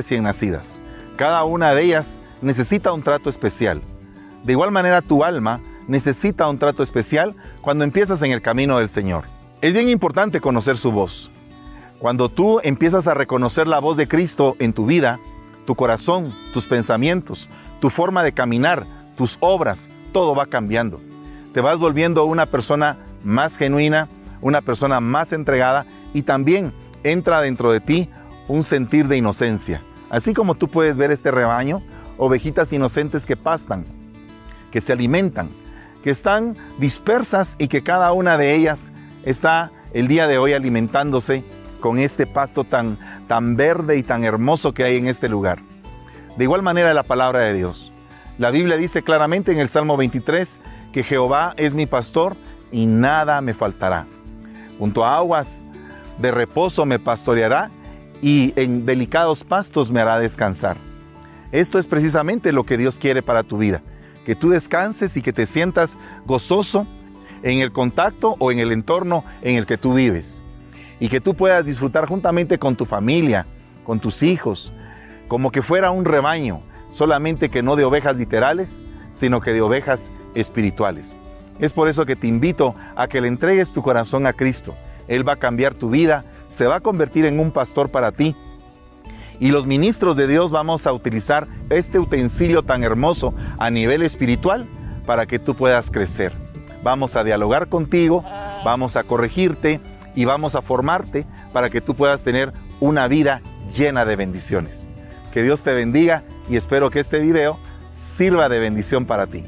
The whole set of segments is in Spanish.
recién nacidas. Cada una de ellas necesita un trato especial. De igual manera tu alma necesita un trato especial cuando empiezas en el camino del Señor. Es bien importante conocer su voz. Cuando tú empiezas a reconocer la voz de Cristo en tu vida, tu corazón, tus pensamientos, tu forma de caminar, tus obras, todo va cambiando. Te vas volviendo una persona más genuina, una persona más entregada y también entra dentro de ti un sentir de inocencia. Así como tú puedes ver este rebaño, ovejitas inocentes que pastan, que se alimentan, que están dispersas y que cada una de ellas está el día de hoy alimentándose con este pasto tan, tan verde y tan hermoso que hay en este lugar. De igual manera la palabra de Dios. La Biblia dice claramente en el Salmo 23 que Jehová es mi pastor y nada me faltará. Junto a aguas de reposo me pastoreará y en delicados pastos me hará descansar. Esto es precisamente lo que Dios quiere para tu vida, que tú descanses y que te sientas gozoso en el contacto o en el entorno en el que tú vives y que tú puedas disfrutar juntamente con tu familia, con tus hijos, como que fuera un rebaño, solamente que no de ovejas literales, sino que de ovejas espirituales. Es por eso que te invito a que le entregues tu corazón a Cristo. Él va a cambiar tu vida, se va a convertir en un pastor para ti. Y los ministros de Dios vamos a utilizar este utensilio tan hermoso a nivel espiritual para que tú puedas crecer. Vamos a dialogar contigo, vamos a corregirte, y vamos a formarte para que tú puedas tener una vida llena de bendiciones. Que Dios te bendiga y espero que este video sirva de bendición para ti.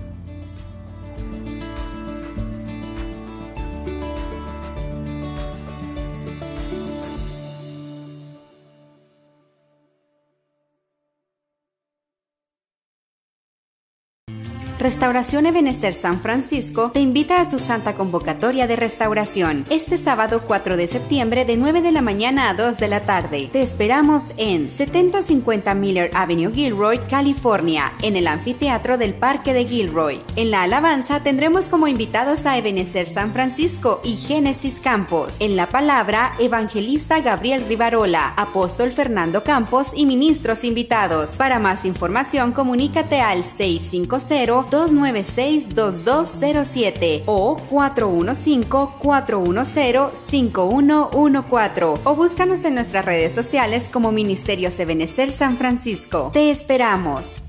Restauración Ebenecer San Francisco te invita a su santa convocatoria de restauración este sábado 4 de septiembre de 9 de la mañana a 2 de la tarde. Te esperamos en 7050 Miller Avenue, Gilroy, California, en el anfiteatro del Parque de Gilroy. En la alabanza tendremos como invitados a Ebenecer San Francisco y Génesis Campos. En la palabra, evangelista Gabriel Rivarola, apóstol Fernando Campos y ministros invitados. Para más información, comunícate al 650 296-2207 o 415-410-5114 o búscanos en nuestras redes sociales como Ministerio Ebenecer San Francisco. Te esperamos.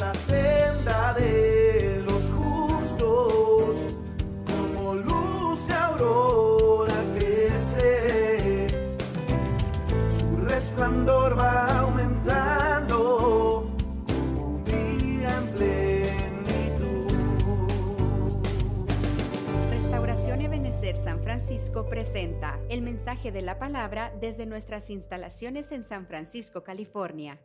La senda de los justos, como luz aurora crece, su resplandor va aumentando como un día en plenitud. Restauración Ebenecer San Francisco presenta el mensaje de la palabra desde nuestras instalaciones en San Francisco, California.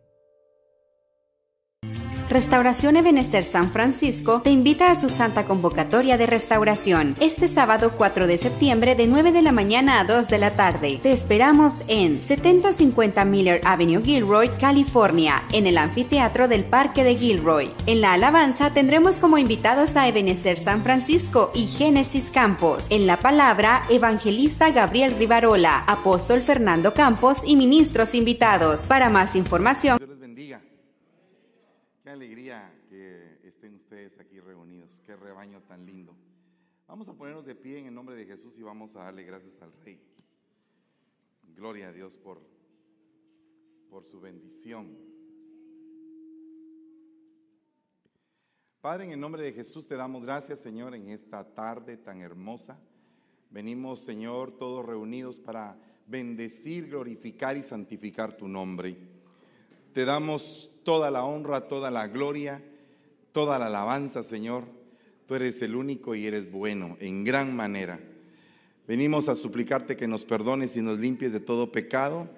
Restauración Ebenecer San Francisco te invita a su santa convocatoria de restauración este sábado 4 de septiembre de 9 de la mañana a 2 de la tarde. Te esperamos en 7050 Miller Avenue, Gilroy, California, en el anfiteatro del Parque de Gilroy. En la alabanza tendremos como invitados a Ebenecer San Francisco y Génesis Campos. En la palabra, evangelista Gabriel Rivarola, apóstol Fernando Campos y ministros invitados. Para más información, alegría que estén ustedes aquí reunidos. Qué rebaño tan lindo. Vamos a ponernos de pie en el nombre de Jesús y vamos a darle gracias al Rey. Gloria a Dios por, por su bendición. Padre, en el nombre de Jesús te damos gracias, Señor, en esta tarde tan hermosa. Venimos, Señor, todos reunidos para bendecir, glorificar y santificar tu nombre. Te damos toda la honra, toda la gloria toda la alabanza, Señor. Tú eres el único y eres bueno en gran manera. Venimos a suplicarte que nos perdones y nos limpies de todo pecado,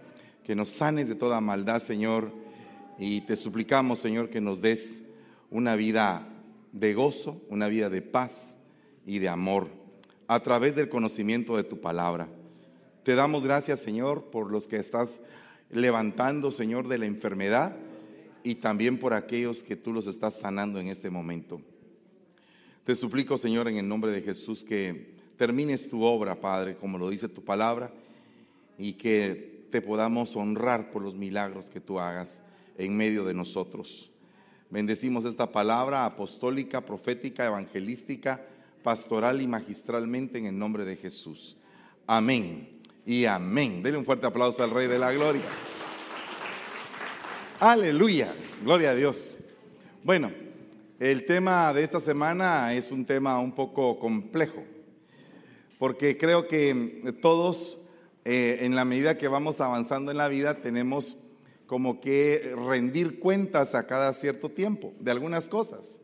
que nos sanes de toda maldad, Señor. Y te suplicamos, Señor, que nos des una vida de gozo, una vida de paz y de amor a través del conocimiento de tu palabra. Te damos gracias, Señor, por los que estás levantando, Señor, de la enfermedad y también por aquellos que tú los estás sanando en este momento. Te suplico, Señor, en el nombre de Jesús, que termines tu obra, Padre, como lo dice tu palabra, y que te podamos honrar por los milagros que tú hagas en medio de nosotros. Bendecimos esta palabra apostólica, profética, evangelística, pastoral y magistralmente en el nombre de Jesús. Amén y amén. Denle un fuerte aplauso al Rey de la Gloria. Aleluya, gloria a Dios. Bueno, el tema de esta semana es un tema un poco complejo, porque creo que todos, eh, en la medida que vamos avanzando en la vida, tenemos como que rendir cuentas a cada cierto tiempo de algunas cosas.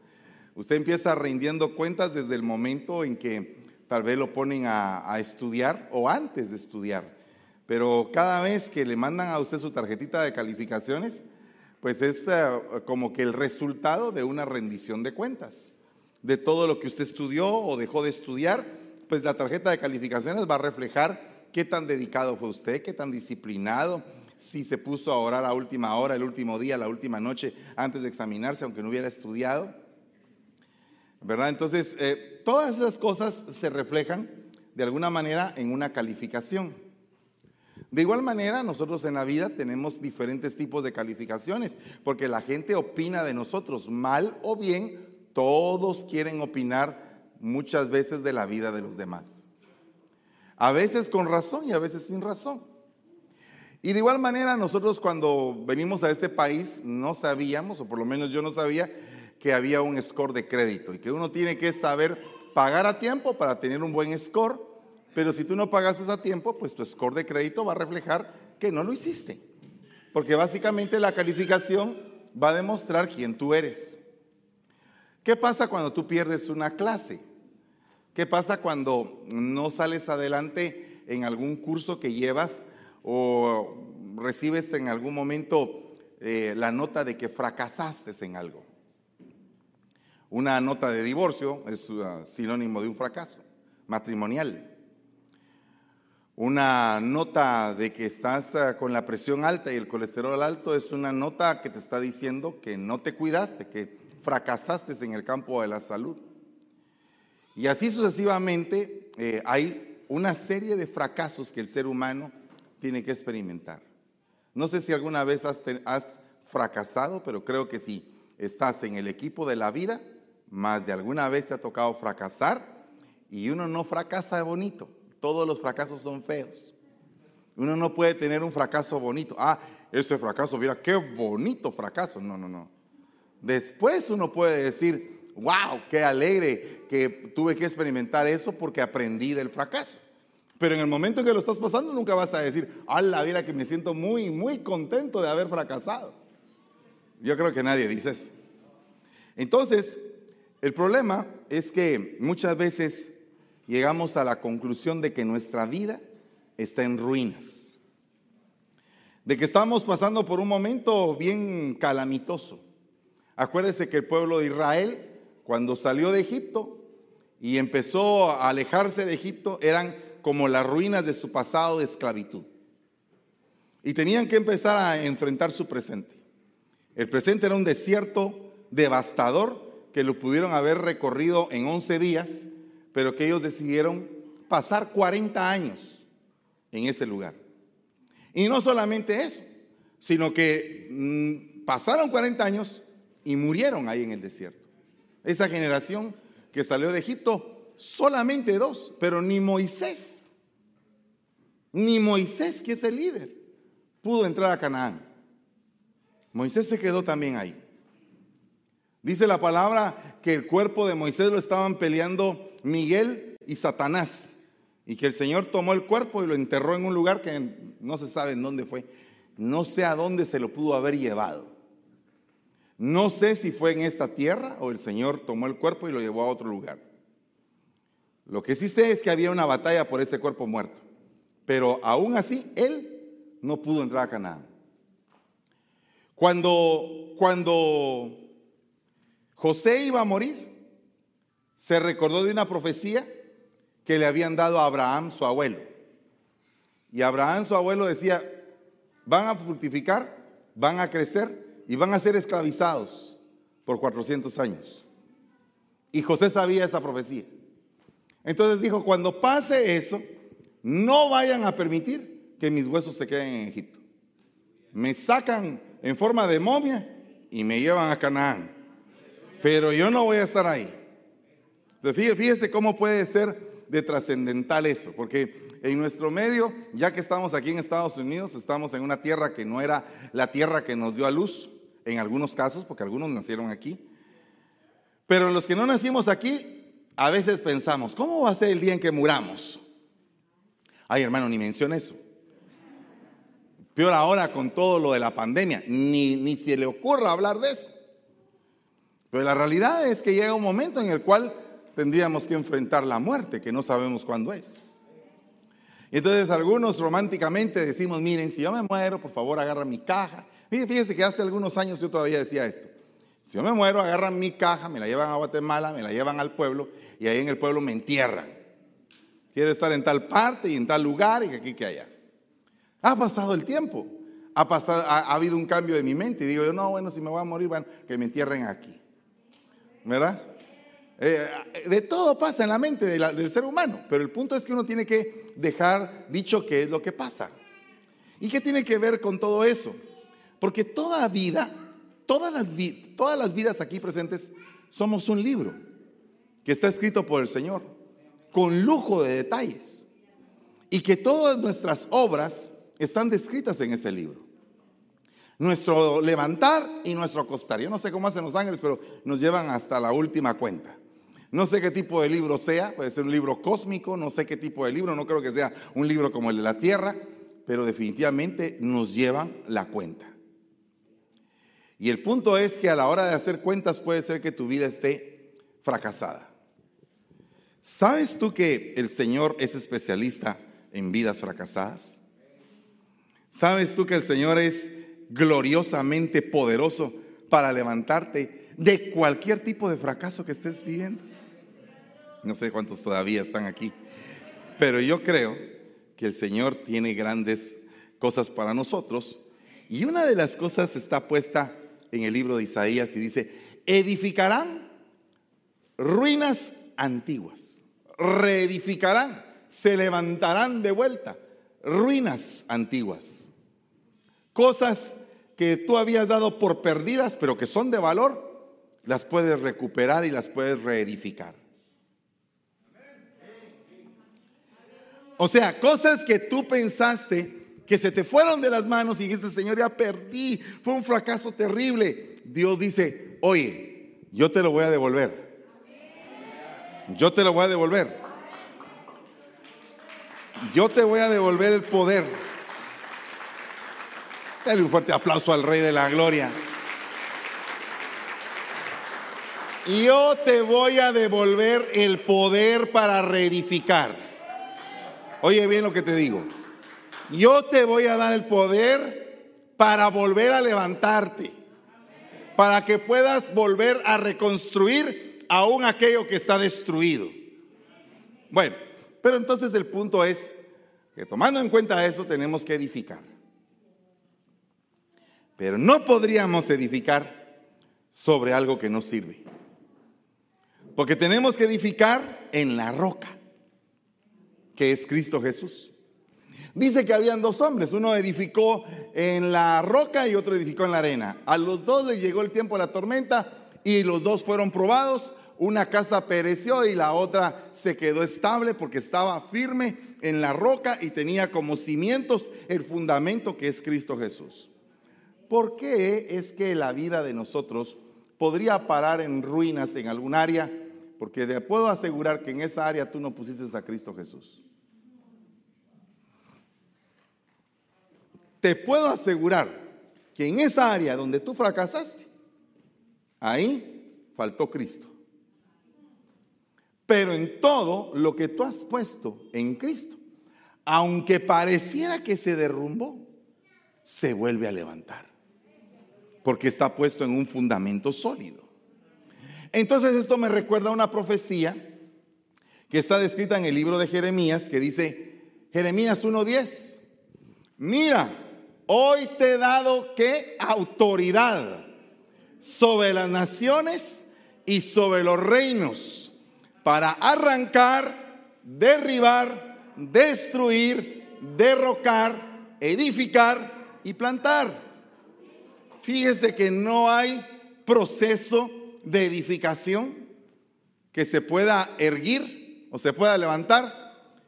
Usted empieza rindiendo cuentas desde el momento en que tal vez lo ponen a, estudiar o antes de estudiar. Pero cada vez que le mandan a usted su tarjetita de calificaciones, pues es eh, como que el resultado de una rendición de cuentas. De todo lo que usted estudió o dejó de estudiar, pues la tarjeta de calificaciones va a reflejar qué tan dedicado fue usted, qué tan disciplinado, si se puso a orar a última hora, el último día, la última noche, antes de examinarse, aunque no hubiera estudiado. ¿Verdad? Entonces, eh, todas esas cosas se reflejan de alguna manera en una calificación. De igual manera, nosotros en la vida tenemos diferentes tipos de calificaciones, porque la gente opina de nosotros, mal o bien, todos quieren opinar muchas veces de la vida de los demás. A veces con razón y a veces sin razón. Y de igual manera, nosotros cuando venimos a este país no sabíamos, o por lo menos yo no sabía, que había un score de crédito y que uno tiene que saber pagar a tiempo para tener un buen score, pero si tú no pagaste a tiempo, pues tu score de crédito va a reflejar que no lo hiciste. Porque básicamente la calificación va a demostrar quién tú eres. ¿Qué pasa cuando tú pierdes una clase? ¿Qué pasa cuando no sales adelante en algún curso que llevas o recibes en algún momento eh, la nota de que fracasaste en algo? Una nota de divorcio es uh, sinónimo de un fracaso matrimonial. Una nota de que estás uh, con la presión alta y el colesterol alto es una nota que te está diciendo que no te cuidaste, que fracasaste en el campo de la salud. Y así sucesivamente eh, hay una serie de fracasos que el ser humano tiene que experimentar. No sé si alguna vez has, fracasado, pero creo que si estás en el equipo de la vida, más de alguna vez te ha tocado fracasar y uno no fracasa bonito. Todos los fracasos son feos. Uno no puede tener un fracaso bonito. Ah, ese fracaso, mira, qué bonito fracaso. No, no, no. Después uno puede decir, wow, qué alegre que tuve que experimentar eso porque aprendí del fracaso. Pero en el momento en que lo estás pasando nunca vas a decir, a la vida que me siento muy, muy contento de haber fracasado. Yo creo que nadie dice eso. Entonces, el problema es que muchas veces llegamos a la conclusión de que nuestra vida está en ruinas, de que estamos pasando por un momento bien calamitoso. Acuérdese que el pueblo de Israel, cuando salió de Egipto y empezó a alejarse de Egipto, eran como las ruinas de su pasado de esclavitud. Y tenían que empezar a enfrentar su presente. El presente era un desierto devastador que lo pudieron haber recorrido en 11 días, pero que ellos decidieron pasar 40 años en ese lugar. Y no solamente eso, sino que mm, pasaron 40 años y murieron ahí en el desierto. Esa generación que salió de Egipto, solamente dos, pero ni Moisés, ni Moisés, que es el líder, pudo entrar a Canaán. Moisés se quedó también ahí. Dice la palabra que el cuerpo de Moisés lo estaban peleando Miguel y Satanás. Y que el Señor tomó el cuerpo y lo enterró en un lugar que no se sabe en dónde fue. No sé a dónde se lo pudo haber llevado. No sé si fue en esta tierra o el Señor tomó el cuerpo y lo llevó a otro lugar. Lo que sí sé es que había una batalla por ese cuerpo muerto. Pero aún así, él no pudo entrar a Canaán. Cuando, cuando José iba a morir, se recordó de una profecía que le habían dado a Abraham, su abuelo. Y Abraham, su abuelo, decía, van a fructificar, van a crecer y van a ser esclavizados por 400 años. Y José sabía esa profecía. Entonces dijo, cuando pase eso, no vayan a permitir que mis huesos se queden en Egipto. Me sacan en forma de momia y me llevan a Canaán. Pero yo no voy a estar ahí. fíjese cómo puede ser de trascendental eso, porque en nuestro medio, ya que estamos aquí en Estados Unidos, estamos en una tierra que no era la tierra que nos dio a luz, en algunos casos, porque algunos nacieron aquí. Pero los que no nacimos aquí, a veces pensamos, ¿cómo va a ser el día en que muramos? Ay, hermano, ni menciona eso. Peor ahora con todo lo de la pandemia, ni, ni se le ocurra hablar de eso. Pero la realidad es que llega un momento en el cual tendríamos que enfrentar la muerte, que no sabemos cuándo es. Y entonces algunos románticamente decimos, miren, si yo me muero, por favor agarra mi caja. Fíjense que hace algunos años yo todavía decía esto. Si yo me muero, agarran mi caja, me la llevan a Guatemala, me la llevan al pueblo y ahí en el pueblo me entierran. Quiero estar en tal parte y en tal lugar y aquí que allá. Ha pasado el tiempo. Ha, pasado, ha, habido un cambio de mi mente y digo yo, no, bueno, si me voy a morir, bueno, que me entierren aquí. ¿Verdad? Eh, de todo pasa en la mente del ser humano, pero el punto es que uno tiene que dejar dicho qué es lo que pasa. ¿Y qué tiene que ver con todo eso? Porque toda vida, todas las, todas las vidas aquí presentes, somos un libro que está escrito por el Señor, con lujo de detalles, y que todas nuestras obras están descritas en ese libro. Nuestro levantar y nuestro acostar. Yo no sé cómo hacen los ángeles, pero nos llevan hasta la última cuenta. No sé qué tipo de libro sea, puede ser un libro cósmico, no sé qué tipo de libro, no creo que sea un libro como el de la Tierra, pero definitivamente nos llevan la cuenta. Y el punto es que a la hora de hacer cuentas puede ser que tu vida esté fracasada. ¿Sabes tú que el Señor es especialista en vidas fracasadas? ¿Sabes tú que el Señor es gloriosamente poderoso para levantarte de cualquier tipo de fracaso que estés viviendo? No sé cuántos todavía están aquí. Pero yo creo que el Señor tiene grandes cosas para nosotros. Y una de las cosas está puesta en el libro de Isaías y dice, edificarán ruinas antiguas, reedificarán, se levantarán de vuelta, ruinas antiguas. Cosas que tú habías dado por perdidas, pero que son de valor, las puedes recuperar y las puedes reedificar. O sea, cosas que tú pensaste que se te fueron de las manos y dijiste, Señor, ya perdí, fue un fracaso terrible. Dios dice, oye, yo te lo voy a devolver. Yo te lo voy a devolver. Yo te voy a devolver el poder. Dale un fuerte aplauso al Rey de la Gloria. Yo te voy a devolver el poder para reedificar. Oye bien lo que te digo. Yo te voy a dar el poder para volver a levantarte, para que puedas volver a reconstruir aún aquello que está destruido. Bueno, pero entonces el punto es que tomando en cuenta eso tenemos que edificar. Pero no podríamos edificar sobre algo que no sirve. Porque tenemos que edificar en la roca que es Cristo Jesús. Dice que habían dos hombres, uno edificó en la roca y otro edificó en la arena. A los dos les llegó el tiempo de la tormenta y los dos fueron probados. Una casa pereció y la otra se quedó estable porque estaba firme en la roca y tenía como cimientos el fundamento que es Cristo Jesús. ¿Por qué es que la vida de nosotros podría parar en ruinas en algún área? Porque te puedo asegurar que en esa área tú no pusiste a Cristo Jesús. Te puedo asegurar que en esa área donde tú fracasaste, ahí faltó Cristo. Pero en todo lo que tú has puesto en Cristo, aunque pareciera que se derrumbó, se vuelve a levantar. Porque está puesto en un fundamento sólido. Entonces esto me recuerda a una profecía que está descrita en el libro de Jeremías, que dice, Jeremías 1.10, mira, hoy te he dado qué autoridad sobre las naciones y sobre los reinos para arrancar, derribar, destruir, derrocar, edificar y plantar. Fíjese que no hay proceso de edificación que se pueda erguir o se pueda levantar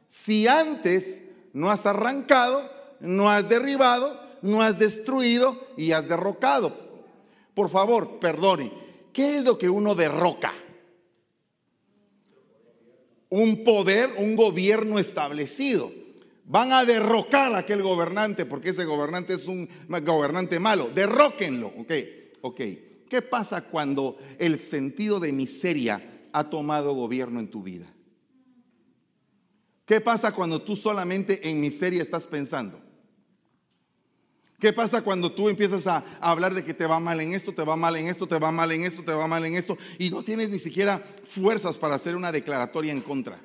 si antes no has arrancado, no has derribado, no has destruido y has derrocado. Por favor, perdone, ¿qué es lo que uno derroca? Un poder, un gobierno establecido. Van a derrocar a aquel gobernante porque ese gobernante es un gobernante malo. Derróquenlo. Ok, ok. ¿Qué pasa cuando el sentido de miseria ha tomado gobierno en tu vida? ¿Qué pasa cuando tú solamente en miseria estás pensando? ¿Qué pasa cuando tú empiezas a, hablar de que te va mal en esto, te va mal en esto, te va mal en esto, te va mal en esto y no tienes ni siquiera fuerzas para hacer una declaratoria en contra?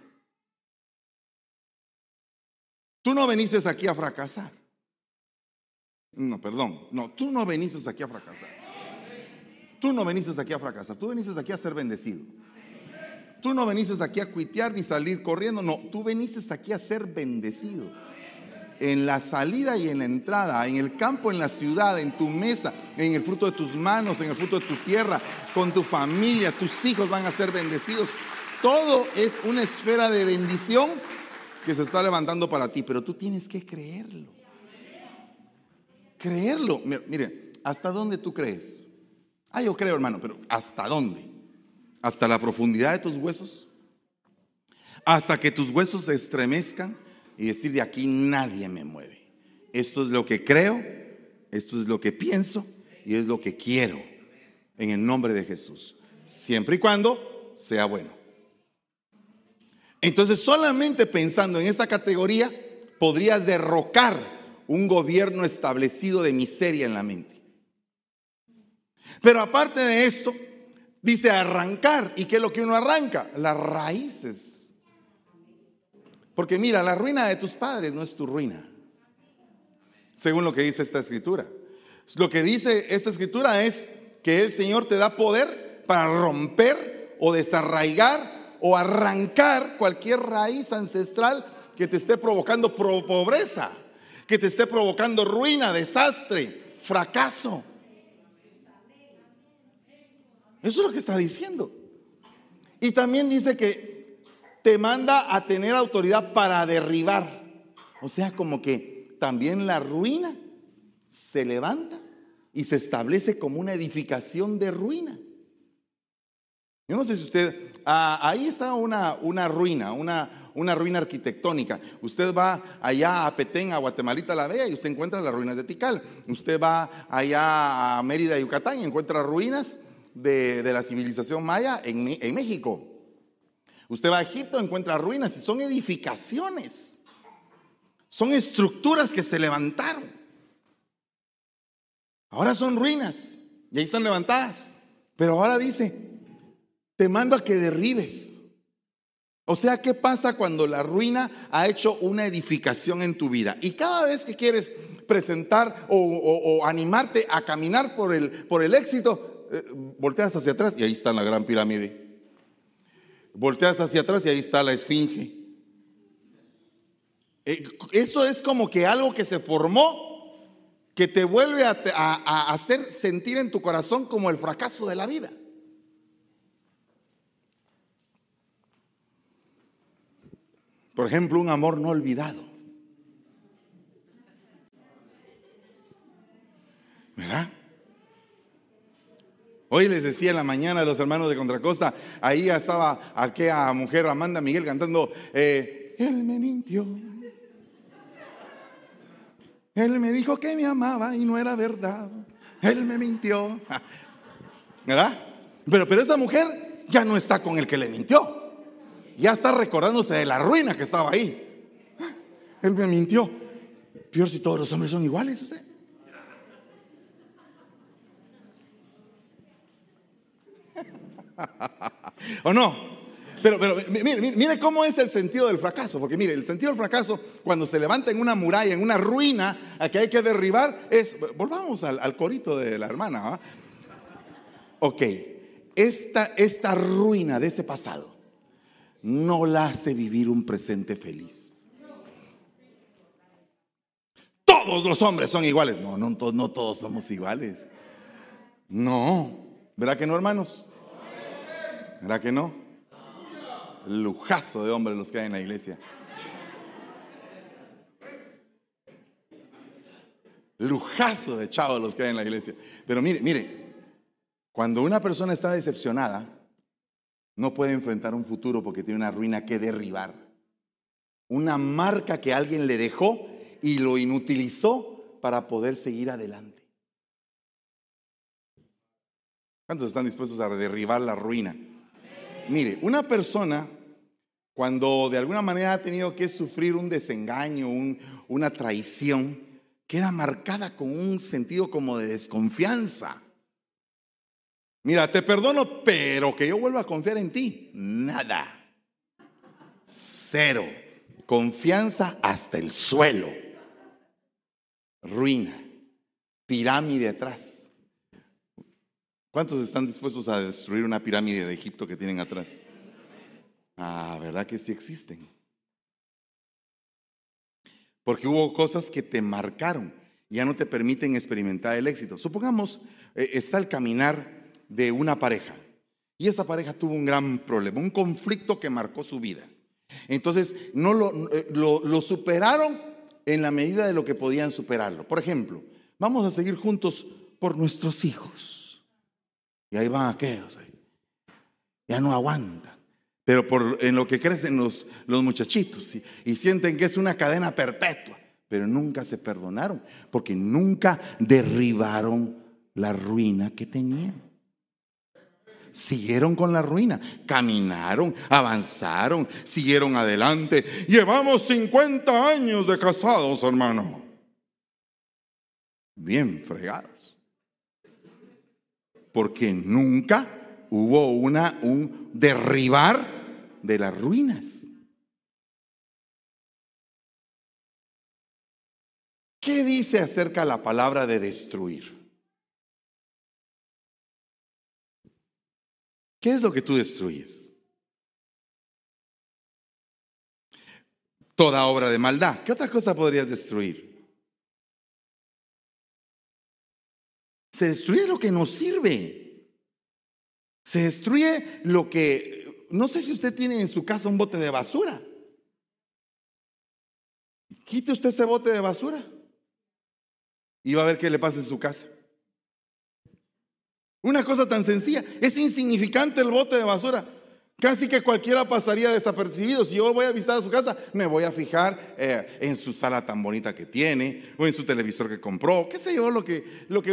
Tú no veniste aquí a fracasar. No, perdón. No, tú no veniste aquí a fracasar. Tú no veniste aquí a fracasar. Tú veniste aquí a ser bendecido. Tú no veniste aquí a cuitear ni salir corriendo. No, tú veniste aquí a ser bendecido en la salida y en la entrada, en el campo, en la ciudad, en tu mesa, en el fruto de tus manos, en el fruto de tu tierra, con tu familia, tus hijos van a ser bendecidos. Todo es una esfera de bendición que se está levantando para ti, pero tú tienes que creerlo. Creerlo. Mire, ¿hasta dónde tú crees? Ah, yo creo, hermano, pero ¿hasta dónde? ¿Hasta la profundidad de tus huesos? ¿Hasta que tus huesos se estremezcan? y decir, de aquí nadie me mueve. Esto es lo que creo, esto es lo que pienso y es lo que quiero en el nombre de Jesús. Siempre y cuando sea bueno. Entonces solamente pensando en esa categoría podrías derrocar un gobierno establecido de miseria en la mente. Pero aparte de esto, dice arrancar. ¿Y qué es lo que uno arranca? Las raíces porque mira, la ruina de tus padres no es tu ruina, según lo que dice esta escritura. Lo que dice esta escritura es que el Señor te da poder para romper o desarraigar o arrancar cualquier raíz ancestral que te esté provocando pobreza, que te esté provocando ruina, desastre, fracaso. Eso es lo que está diciendo. Y también dice que te manda a tener autoridad para derribar. O sea, como que también la ruina se levanta y se establece como una edificación de ruina. Yo no sé si usted, ah, ahí está una, una ruina, una, una, ruina arquitectónica. Usted va allá a Petén, a Guatemalita la Vea y usted encuentra las ruinas de Tikal. Usted va allá a Mérida, Yucatán y encuentra ruinas de, la civilización maya en, en México. Usted va a Egipto, encuentra ruinas y son edificaciones. Son estructuras que se levantaron. Ahora son ruinas y ahí están levantadas. Pero ahora dice, te mando a que derribes. O sea, ¿qué pasa cuando la ruina ha hecho una edificación en tu vida? Y cada vez que quieres presentar o, animarte a caminar por el, por el éxito, eh, volteas hacia atrás y ahí está la gran pirámide. Volteas hacia atrás y ahí está la esfinge. Eh, eso es como que algo que se formó que te vuelve a, hacer sentir en tu corazón como el fracaso de la vida. Por ejemplo, un amor no olvidado. ¿Verdad? Hoy les decía en la mañana a los hermanos de Contracosta, ahí estaba aquella mujer Amanda Miguel cantando, eh, Él me mintió. Él me dijo que me amaba y no era verdad. Él me mintió. ¿Verdad? Pero, pero esta mujer ya no está con el que le mintió. Ya está recordándose de la ruina que estaba ahí. Él me mintió. Peor si todos los hombres son iguales, usted. ¿O no? Pero, pero mire, mire, cómo es el sentido del fracaso. Porque mire, el sentido del fracaso, cuando se levanta en una muralla, en una ruina, a que hay que derribar, es. Volvamos al, corito de la hermana. Ok, esta, esta ruina de ese pasado no la hace vivir un presente feliz. Todos los hombres son iguales. No, no, no todos somos iguales. No. ¿Verdad que no, hermanos? ¿Verdad que no? Lujazo de hombres los que hay en la iglesia. Lujazo de chavos los que hay en la iglesia. Pero mire, mire, cuando una persona está decepcionada, no puede enfrentar un futuro porque tiene una ruina que derribar. Una marca que alguien le dejó y lo inutilizó para poder seguir adelante. ¿Cuántos están dispuestos a derribar la ruina? Mire, una persona cuando de alguna manera ha tenido que sufrir un desengaño, una traición, queda marcada con un sentido como de desconfianza. Mira, te perdono, pero que yo vuelva a confiar en ti. Nada. Cero. Confianza hasta el suelo. Ruina. Pirámide atrás. ¿Cuántos están dispuestos a destruir una pirámide de Egipto que tienen atrás? Ah, ¿verdad que sí existen? Porque hubo cosas que te marcaron, ya no te permiten experimentar el éxito. Supongamos, eh, está el caminar de una pareja. Y esa pareja tuvo un gran problema, un conflicto que marcó su vida. Entonces, no eh, lo, superaron en la medida de lo que podían superarlo. Por ejemplo, vamos a seguir juntos por nuestros hijos. Y ahí van aquellos. Ya no aguantan. Pero por, en lo que crecen los muchachitos y sienten que es una cadena perpetua. Pero nunca se perdonaron porque nunca derribaron la ruina que tenían siguieron con la ruina, caminaron, avanzaron, siguieron adelante. Llevamos 50 años de casados, hermano. Bien fregados. Porque nunca hubo una, un derribar de las ruinas. ¿Qué dice acerca la palabra de destruir? ¿Qué es lo que tú destruyes? Toda obra de maldad. ¿Qué otra cosa podrías destruir? Se destruye lo que nos sirve. Se destruye lo que... No sé si usted tiene en su casa un bote de basura. Quite usted ese bote de basura y va a ver qué le pasa en su casa. Una cosa tan sencilla. Es insignificante el bote de basura. Casi que cualquiera pasaría desapercibido. Si yo voy a visitar a su casa, me voy a fijar eh, en su sala tan bonita que tiene, o en su televisor que compró, qué sé yo, lo que,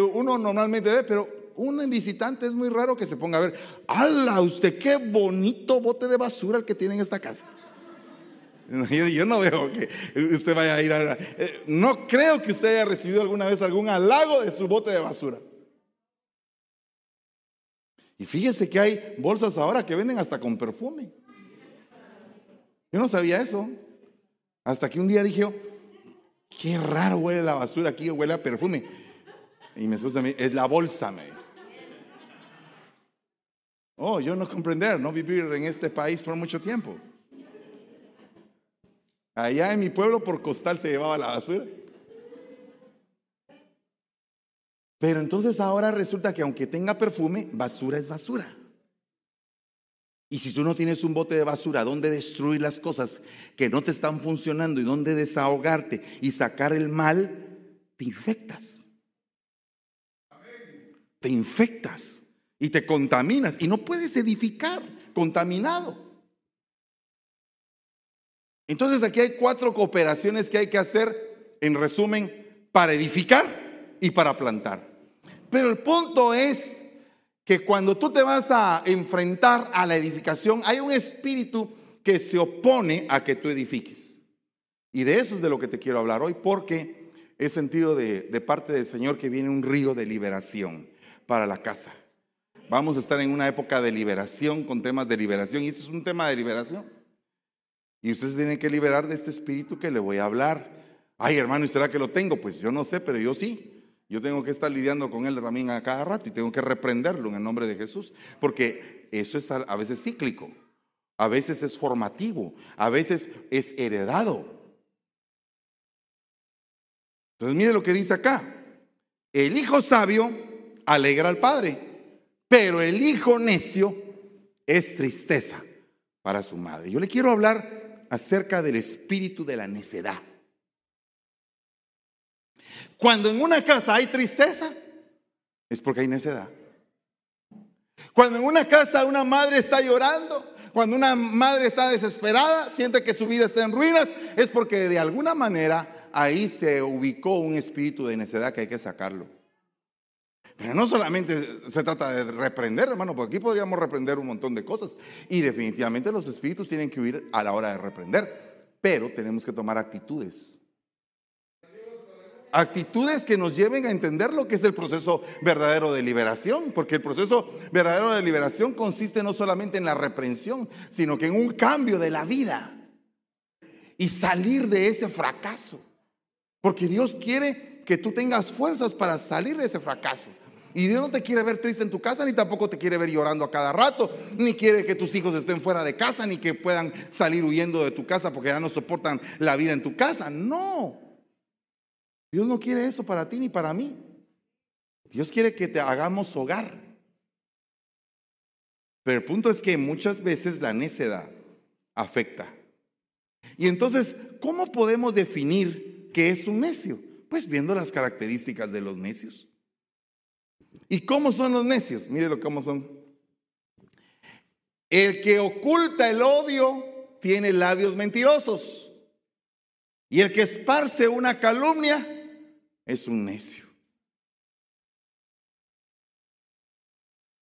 uno normalmente ve, pero un visitante es muy raro que se ponga a ver, ¡hala! Usted qué bonito bote de basura el que tiene en esta casa. Yo, no veo que usted vaya a ir a... Eh, no creo que usted haya recibido alguna vez algún halago de su bote de basura. Y fíjese que hay bolsas ahora que venden hasta con perfume. Yo no sabía eso. Hasta que un día dije, qué raro huele la basura aquí, huele a perfume. Y mi esposa me es la bolsa, me dice. Oh, yo no comprender, no vivir en este país por mucho tiempo. Allá en mi pueblo por costal se llevaba la basura. Pero entonces ahora resulta que aunque tenga perfume, basura es basura. Y si tú no tienes un bote de basura donde destruir las cosas que no te están funcionando y donde desahogarte y sacar el mal, te infectas. Te infectas y te contaminas y no puedes edificar contaminado. Entonces aquí hay cuatro cooperaciones que hay que hacer, en resumen, para edificar y para plantar. Pero el punto es que cuando tú te vas a enfrentar a la edificación, hay un espíritu que se opone a que tú edifiques. Y de eso es de lo que te quiero hablar hoy, porque he sentido de, parte del Señor que viene un río de liberación para la casa. Vamos a estar en una época de liberación con temas de liberación, y ese es un tema de liberación. Y ustedes tienen que liberar de este espíritu que le voy a hablar. Ay, hermano, ¿y será que lo tengo? Pues yo no sé, pero yo sí. Yo tengo que estar lidiando con él también a cada rato y tengo que reprenderlo en el nombre de Jesús, porque eso es a veces cíclico, a veces es formativo, a veces es heredado. Entonces mire lo que dice acá. El hijo sabio alegra al padre, pero el hijo necio es tristeza para su madre. Yo le quiero hablar acerca del espíritu de la necedad. Cuando en una casa hay tristeza, es porque hay necedad. Cuando en una casa una madre está llorando, cuando una madre está desesperada, siente que su vida está en ruinas, es porque de alguna manera ahí se ubicó un espíritu de necedad que hay que sacarlo. Pero no solamente se trata de reprender, hermano, porque aquí podríamos reprender un montón de cosas. Y definitivamente los espíritus tienen que huir a la hora de reprender. Pero tenemos que tomar actitudes actitudes que nos lleven a entender lo que es el proceso verdadero de liberación, porque el proceso verdadero de liberación consiste no solamente en la reprensión, sino que en un cambio de la vida y salir de ese fracaso, porque Dios quiere que tú tengas fuerzas para salir de ese fracaso. Y Dios no te quiere ver triste en tu casa, ni tampoco te quiere ver llorando a cada rato, ni quiere que tus hijos estén fuera de casa, ni que puedan salir huyendo de tu casa porque ya no soportan la vida en tu casa. No. Dios no quiere eso para ti ni para mí. Dios quiere que te hagamos hogar. Pero el punto es que muchas veces la necedad afecta. Y entonces, ¿cómo podemos definir qué es un necio? Pues viendo las características de los necios. ¿Y cómo son los necios? Mire cómo son. El que oculta el odio tiene labios mentirosos. Y el que esparce una calumnia es un necio.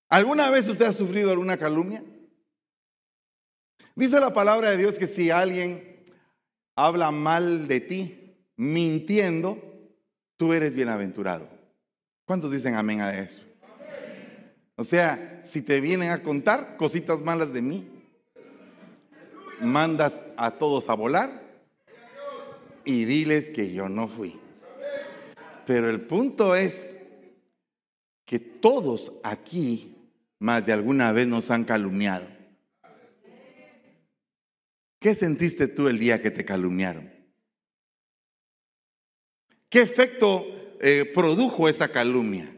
¿Alguna vez usted ha sufrido alguna calumnia? Dice la palabra de Dios que si alguien habla mal de ti, mintiendo, tú eres bienaventurado. ¿Cuántos dicen amén a eso? O sea, si te vienen a contar cositas malas de mí, mandas a todos a volar y diles que yo no fui. Pero el punto es que todos aquí más de alguna vez nos han calumniado. ¿Qué sentiste tú el día que te calumniaron? ¿Qué efecto eh, produjo esa calumnia?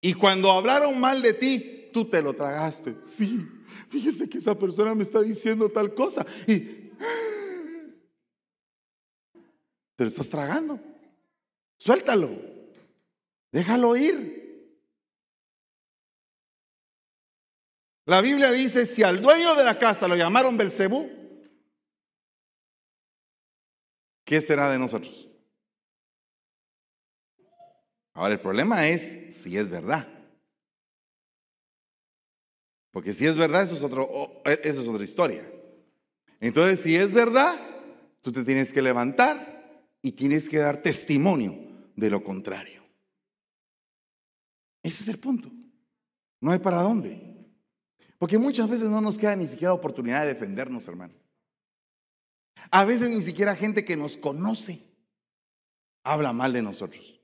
Y cuando hablaron mal de ti, tú te lo tragaste. Sí, fíjese que esa persona me está diciendo tal cosa. Y te lo estás tragando. Suéltalo. Déjalo ir. La Biblia dice, si al dueño de la casa lo llamaron Belcebú, ¿qué será de nosotros? Ahora el problema es si es verdad. Porque si es verdad, eso es, otro, eso es otra historia. Entonces, si es verdad, tú te tienes que levantar y tienes que dar testimonio de lo contrario. Ese es el punto. No hay para dónde. Porque muchas veces no nos queda ni siquiera oportunidad de defendernos, hermano. A veces ni siquiera gente que nos conoce habla mal de nosotros.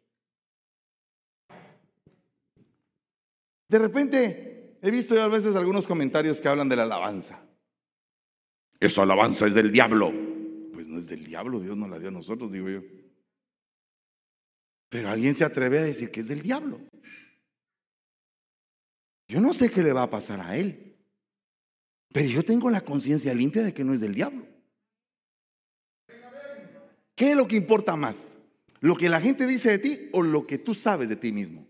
De repente he visto yo a veces algunos comentarios que hablan de la alabanza. Esa alabanza es del diablo no es del diablo, Dios nos la dio a nosotros, digo yo. Pero alguien se atreve a decir que es del diablo. Yo no sé qué le va a pasar a él, pero yo tengo la conciencia limpia de que no es del diablo. ¿Qué es lo que importa más? ¿Lo que la gente dice de ti o lo que tú sabes de ti mismo?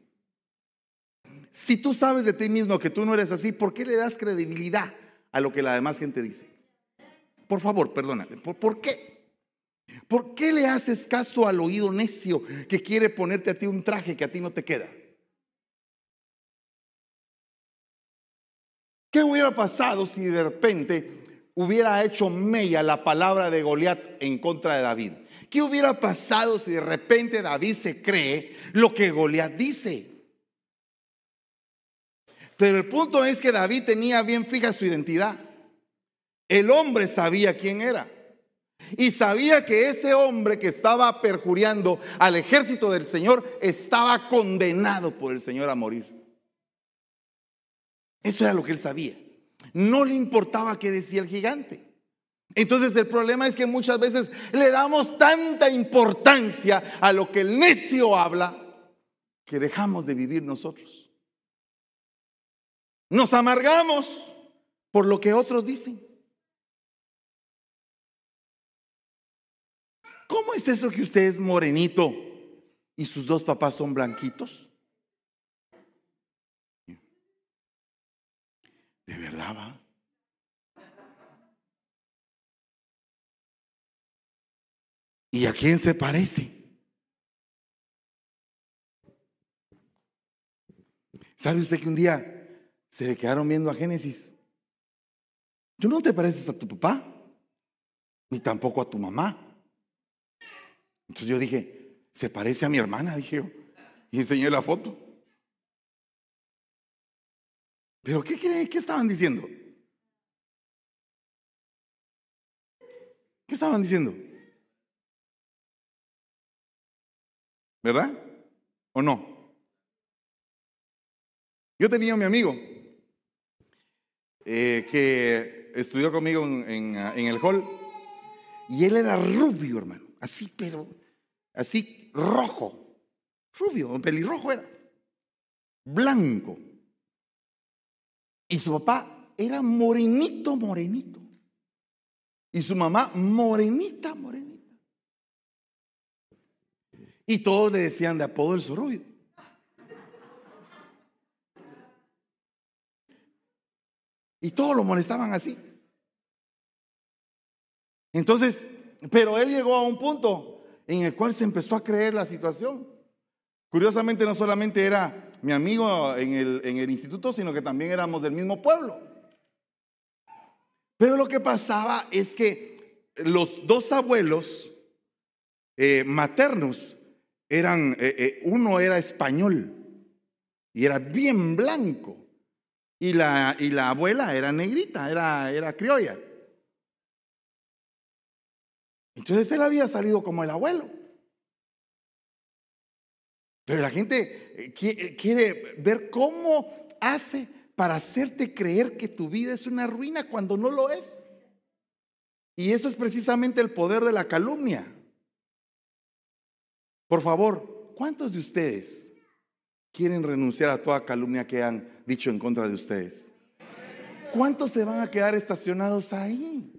Si tú sabes de ti mismo que tú no eres así, ¿por qué le das credibilidad a lo que la demás gente dice? Por favor, perdóname. ¿Por, ¿Por, qué? ¿Por qué le haces caso al oído necio que quiere ponerte a ti un traje que a ti no te queda? ¿Qué hubiera pasado si de repente hubiera hecho mella la palabra de Goliat en contra de David? ¿Qué hubiera pasado si de repente David se cree lo que Goliat dice? Pero el punto es que David tenía bien fija su identidad. El hombre sabía quién era. Y sabía que ese hombre que estaba perjuriando al ejército del Señor estaba condenado por el Señor a morir. Eso era lo que él sabía. No le importaba qué decía el gigante. Entonces el problema es que muchas veces le damos tanta importancia a lo que el necio habla que dejamos de vivir nosotros. Nos amargamos por lo que otros dicen. ¿Cómo es eso que usted es morenito y sus dos papás son blanquitos? ¿De verdad va? ¿Y a quién se parece? ¿Sabe usted que un día se le quedaron viendo a Génesis? Tú no te pareces a tu papá, ni tampoco a tu mamá. Entonces yo dije, se parece a mi hermana, dije yo. Y enseñé la foto. ¿Pero qué creen? ¿Qué estaban diciendo? ¿Qué estaban diciendo? ¿Verdad? ¿O no? Yo tenía a mi amigo eh, que estudió conmigo en el hall y él era rubio, hermano, así, pero así rojo, rubio, un pelirrojo era, blanco. Y su papá era morenito, morenito. Y su mamá morenita, morenita. Y todos le decían de apodo el sorubio. Y todos lo molestaban así. Entonces, pero él llegó a un punto en el cual se empezó a creer la situación. Curiosamente no solamente era mi amigo en el, instituto, sino que también éramos del mismo pueblo. Pero lo que pasaba es que los dos abuelos eh, maternos eran, eh, eh, uno era español y era bien blanco, y la, abuela era negrita, era criolla. Entonces él había salido como el abuelo. Pero la gente eh, eh, quiere ver cómo hace para hacerte creer que tu vida es una ruina cuando no lo es. Y eso es precisamente el poder de la calumnia. Por favor, ¿cuántos de ustedes quieren renunciar a toda calumnia que han dicho en contra de ustedes? ¿Cuántos se van a quedar estacionados ahí?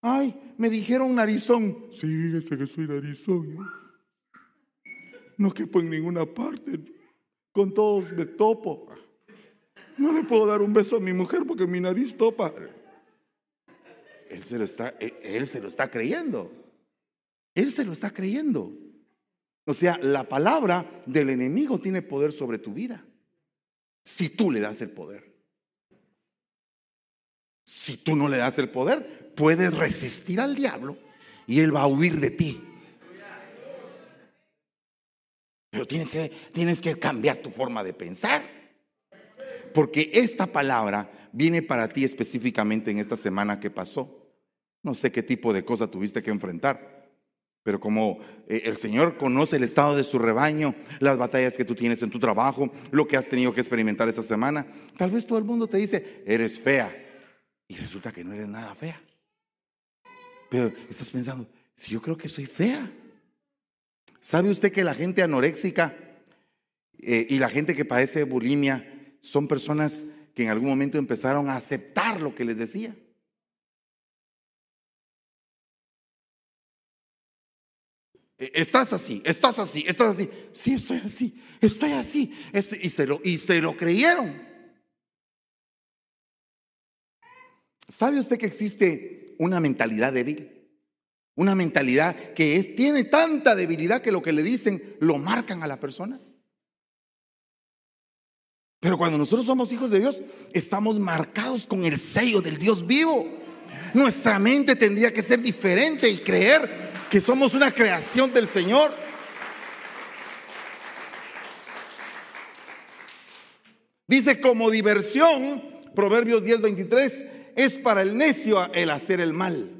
Ay, me dijeron narizón. Sí, ese que soy narizón. No quepo en ninguna parte. Con todos me topo. No le puedo dar un beso a mi mujer porque mi nariz topa. Él se lo está, él se lo está creyendo. Él se lo está creyendo. O sea, la palabra del enemigo tiene poder sobre tu vida. Si tú le das el poder. Si tú no le das el poder, puedes resistir al diablo y él va a huir de ti. Pero tienes que, tienes que cambiar tu forma de pensar. Porque esta palabra viene para ti específicamente en esta semana que pasó. No sé qué tipo de cosa tuviste que enfrentar. Pero como eh, el Señor conoce el estado de su rebaño, las batallas que tú tienes en tu trabajo, lo que has tenido que experimentar esta semana, tal vez todo el mundo te dice, eres fea, y resulta que no eres nada fea. Pero estás pensando, si yo creo que soy fea. ¿Sabe usted que la gente anoréxica eh, y la gente que padece bulimia son personas que en algún momento empezaron a aceptar lo que les decía? E, estás así, estás así, estás así. Sí, estoy así, estoy así. y, se lo, y se lo creyeron. ¿Sabe usted que existe una mentalidad débil? Una mentalidad que tiene tanta debilidad que lo que le dicen lo marcan a la persona. Pero cuando nosotros somos hijos de Dios, estamos marcados con el sello del Dios vivo. Nuestra mente tendría que ser diferente y creer que somos una creación del Señor. Dice como diversión, Proverbios 10:23, es para el necio el hacer el mal.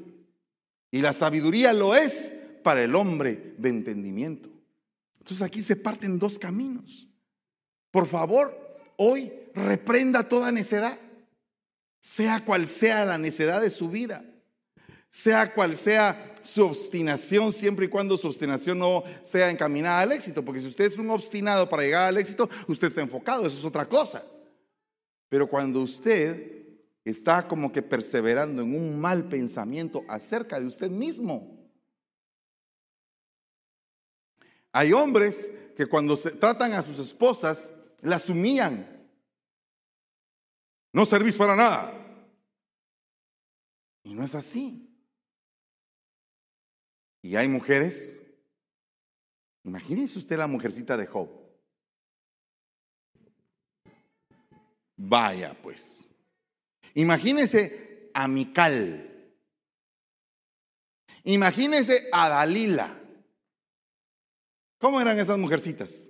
Y la sabiduría lo es para el hombre de entendimiento. Entonces aquí se parten dos caminos. Por favor, hoy reprenda toda necedad, sea cual sea la necedad de su vida, sea cual sea su obstinación, siempre y cuando su obstinación no sea encaminada al éxito, porque si usted es un obstinado para llegar al éxito, usted está enfocado, eso es otra cosa. Pero cuando usted está como que perseverando en un mal pensamiento acerca de usted mismo, hay hombres que cuando se tratan a sus esposas, las humillan. No servís para nada. Y no es así. Y hay mujeres, imagínese usted la mujercita de Job. Vaya pues. Imagínese a Mical. Imagínese a Dalila. ¿Cómo eran esas mujercitas?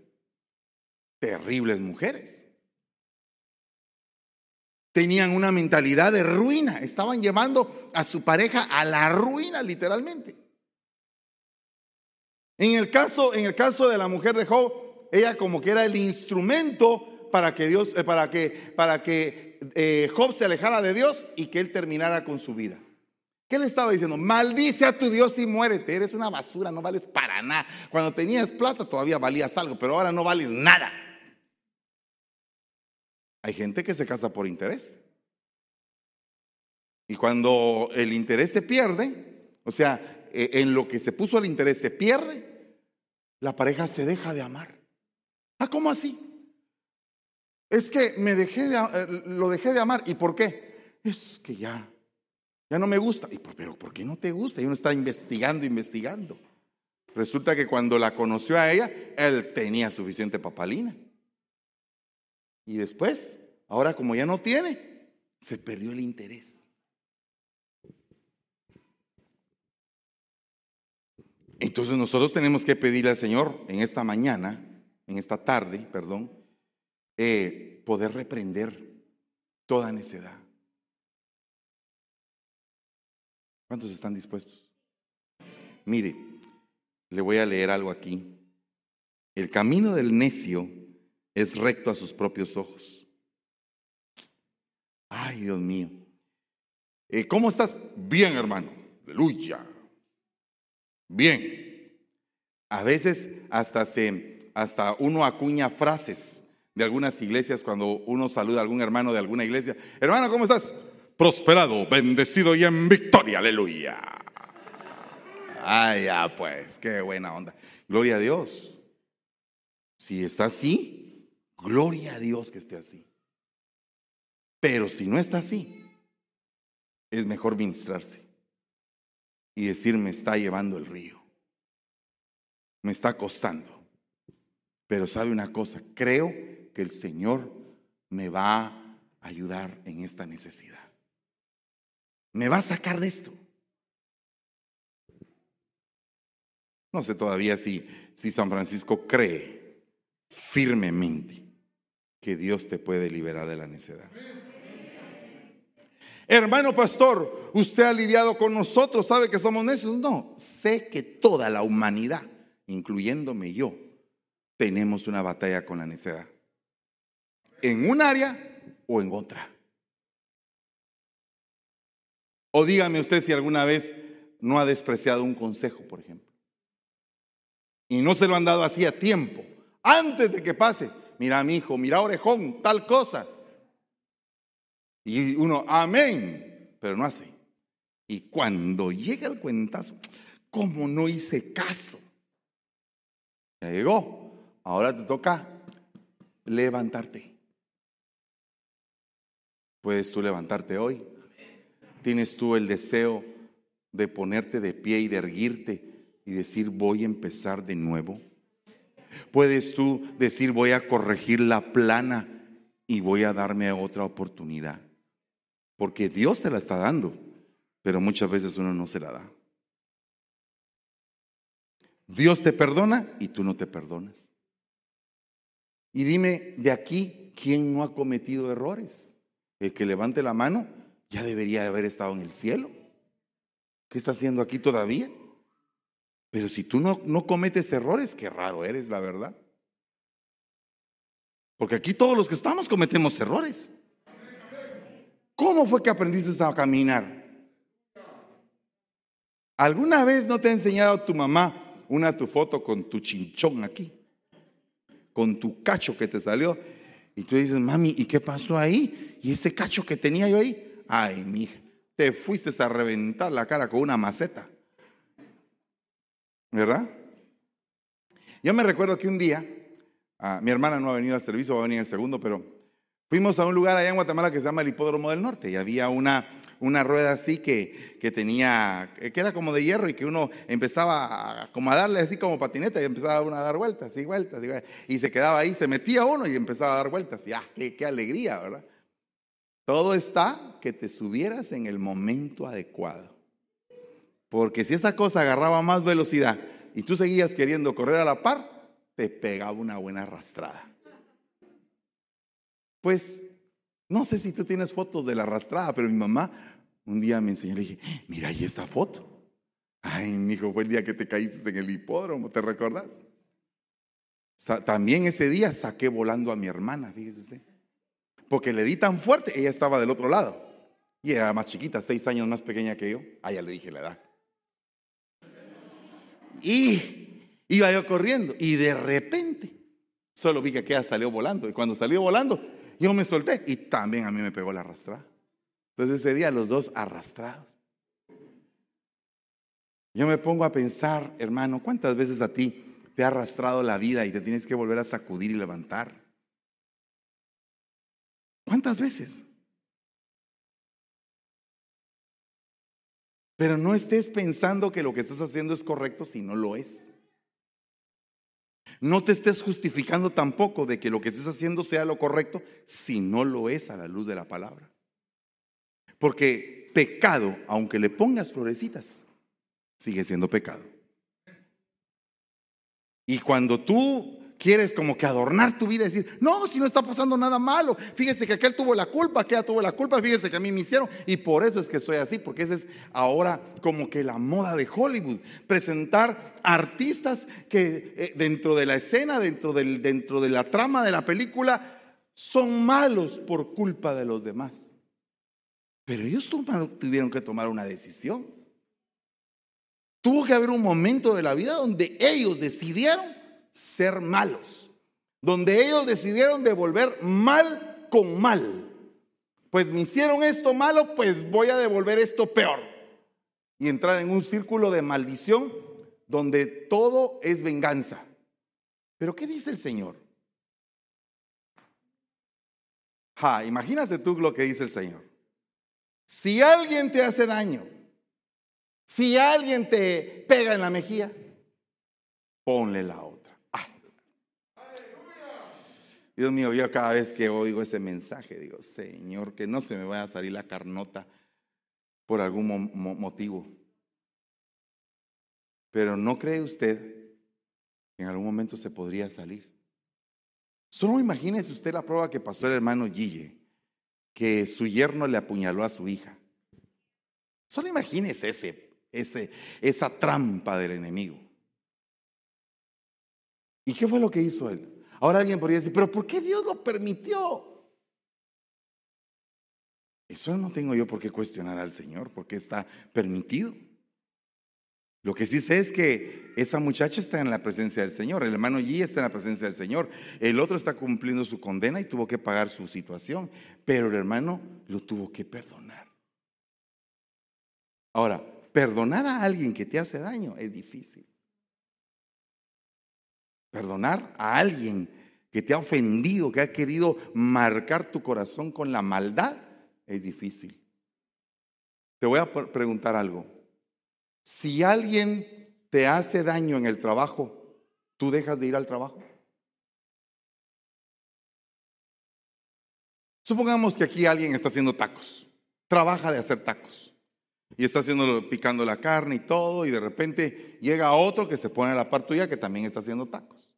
Terribles mujeres. Tenían una mentalidad de ruina. Estaban llevando a su pareja a la ruina, literalmente. En el caso, en el caso de la mujer de Job, ella como que era el instrumento para que Dios, eh, para que, para que eh, Job se alejara de Dios y que él terminara con su vida. ¿Qué le estaba diciendo? Maldice a tu Dios y muérete. Eres una basura, no vales para nada. Cuando tenías plata todavía valías algo, pero ahora no vales nada. Hay gente que se casa por interés. Y cuando el interés se pierde, o sea, e, en lo que se puso el interés se pierde, la pareja se deja de amar. Ah, ¿cómo así? Es que me dejé de, eh, lo dejé de amar. ¿Y por qué? Es que ya, ya no me gusta. ¿Y por, pero ¿por qué no te gusta? Y uno está investigando, investigando. Resulta que cuando la conoció a ella, él tenía suficiente papalina. Y después, ahora como ya no tiene, se perdió el interés. Entonces nosotros tenemos que pedirle al Señor en esta mañana, en esta tarde, perdón, eh, poder reprender toda necedad. ¿Cuántos están dispuestos? Mire, le voy a leer algo aquí. El camino del necio es recto a sus propios ojos. Ay, Dios mío. Eh, ¿Cómo estás? Bien, hermano. Aleluya. Bien. A veces hasta se, hasta uno acuña frases de algunas iglesias cuando uno saluda a algún hermano de alguna iglesia. Hermano, ¿cómo estás? Prosperado, bendecido y en victoria. Aleluya. Ay, ya pues, qué buena onda. Gloria a Dios. Si está así, Gloria a Dios que esté así. Pero si no está así, es mejor ministrarse y decir, me está llevando el río. Me está costando. Pero sabe una cosa, creo que el Señor me va a ayudar en esta necesidad. Me va a sacar de esto. No sé todavía si, si San Francisco cree firmemente que Dios te puede liberar de la necedad. Hermano pastor, usted ha lidiado con nosotros, sabe que somos necios. No, sé que toda la humanidad, incluyéndome yo, tenemos una batalla con la necedad. En un área o en otra. O dígame usted si alguna vez no ha despreciado un consejo, por ejemplo. Y no se lo han dado así a tiempo, antes de que pase mira mi hijo, mira orejón, tal cosa. Y uno, amén, pero no hace. Y cuando llega el cuentazo, como no hice caso? Ya llegó, ahora te toca levantarte. ¿Puedes tú levantarte hoy? ¿Tienes tú el deseo de ponerte de pie y de erguirte y decir voy a empezar de nuevo? Puedes tú decir, voy a corregir la plana y voy a darme otra oportunidad. Porque Dios te la está dando, pero muchas veces uno no se la da. Dios te perdona y tú no te perdonas. Y dime, de aquí, ¿quién no ha cometido errores? El que levante la mano ya debería haber estado en el cielo. ¿Qué está haciendo aquí todavía? Pero si tú no, no cometes errores, qué raro eres, la verdad. Porque aquí todos los que estamos cometemos errores. ¿Cómo fue que aprendiste a caminar? ¿Alguna vez no te ha enseñado tu mamá una tu foto con tu chinchón aquí? Con tu cacho que te salió. Y tú dices, mami, ¿y qué pasó ahí? ¿Y ese cacho que tenía yo ahí? Ay, mija, te fuiste a reventar la cara con una maceta. ¿Verdad? Yo me recuerdo que un día, ah, mi hermana no ha venido al servicio, va a venir el segundo, pero fuimos a un lugar allá en Guatemala que se llama el Hipódromo del Norte y había una, una rueda así que, que tenía, que era como de hierro y que uno empezaba a, como a darle así como patineta y empezaba uno a dar vueltas y vueltas, y, y se quedaba ahí, se metía uno y empezaba a dar vueltas. Y ah, qué, qué alegría, ¿verdad? Todo está que te subieras en el momento adecuado. Porque si esa cosa agarraba más velocidad y tú seguías queriendo correr a la par, te pegaba una buena arrastrada. Pues no sé si tú tienes fotos de la arrastrada, pero mi mamá un día me enseñó, le dije, mira ahí esta foto. Ay, mi hijo, fue el día que te caíste en el hipódromo, ¿te recordás? También ese día saqué volando a mi hermana, fíjese usted. Porque le di tan fuerte, ella estaba del otro lado. Y era más chiquita, seis años más pequeña que yo. Ah, ya le dije la edad. Y iba yo corriendo y de repente solo vi que aquella salió volando. Y cuando salió volando, yo me solté y también a mí me pegó la arrastrada. Entonces ese día los dos arrastrados. Yo me pongo a pensar, hermano, ¿cuántas veces a ti te ha arrastrado la vida y te tienes que volver a sacudir y levantar? ¿Cuántas veces? Pero no estés pensando que lo que estás haciendo es correcto si no lo es. No te estés justificando tampoco de que lo que estés haciendo sea lo correcto si no lo es a la luz de la palabra. Porque pecado, aunque le pongas florecitas, sigue siendo pecado. Y cuando tú quieres como que adornar tu vida y decir, no, si no está pasando nada malo, fíjese que aquel tuvo la culpa, aquella tuvo la culpa, fíjese que a mí me hicieron y por eso es que soy así, porque esa es ahora como que la moda de Hollywood, presentar artistas que eh, dentro de la escena, dentro, del, dentro de la trama de la película, son malos por culpa de los demás. Pero ellos tuvieron que tomar una decisión. Tuvo que haber un momento de la vida donde ellos decidieron ser malos, donde ellos decidieron devolver mal con mal. Pues me hicieron esto malo, pues voy a devolver esto peor. Y entrar en un círculo de maldición donde todo es venganza. Pero ¿qué dice el Señor? Ja, imagínate tú lo que dice el Señor. Si alguien te hace daño, si alguien te pega en la mejilla, ponle la otra. Dios mío, yo cada vez que oigo ese mensaje digo, Señor, que no se me vaya a salir la carnota por algún motivo. Pero ¿no cree usted que en algún momento se podría salir? Solo imagínese usted la prueba que pasó el hermano Guille, que su yerno le apuñaló a su hija. Solo imagínese ese, ese, esa trampa del enemigo. ¿Y qué fue lo que hizo él? Ahora alguien podría decir, pero ¿por qué Dios lo permitió? Eso no tengo yo por qué cuestionar al Señor, porque está permitido. Lo que sí sé es que esa muchacha está en la presencia del Señor, el hermano G está en la presencia del Señor, el otro está cumpliendo su condena y tuvo que pagar su situación, pero el hermano lo tuvo que perdonar. Ahora, perdonar a alguien que te hace daño es difícil. Perdonar a alguien que te ha ofendido, que ha querido marcar tu corazón con la maldad, es difícil. Te voy a preguntar algo. Si alguien te hace daño en el trabajo, ¿tú dejas de ir al trabajo? Supongamos que aquí alguien está haciendo tacos, trabaja de hacer tacos y está haciendo, picando la carne y todo, y de repente llega otro que se pone a la par tuya que también está haciendo tacos.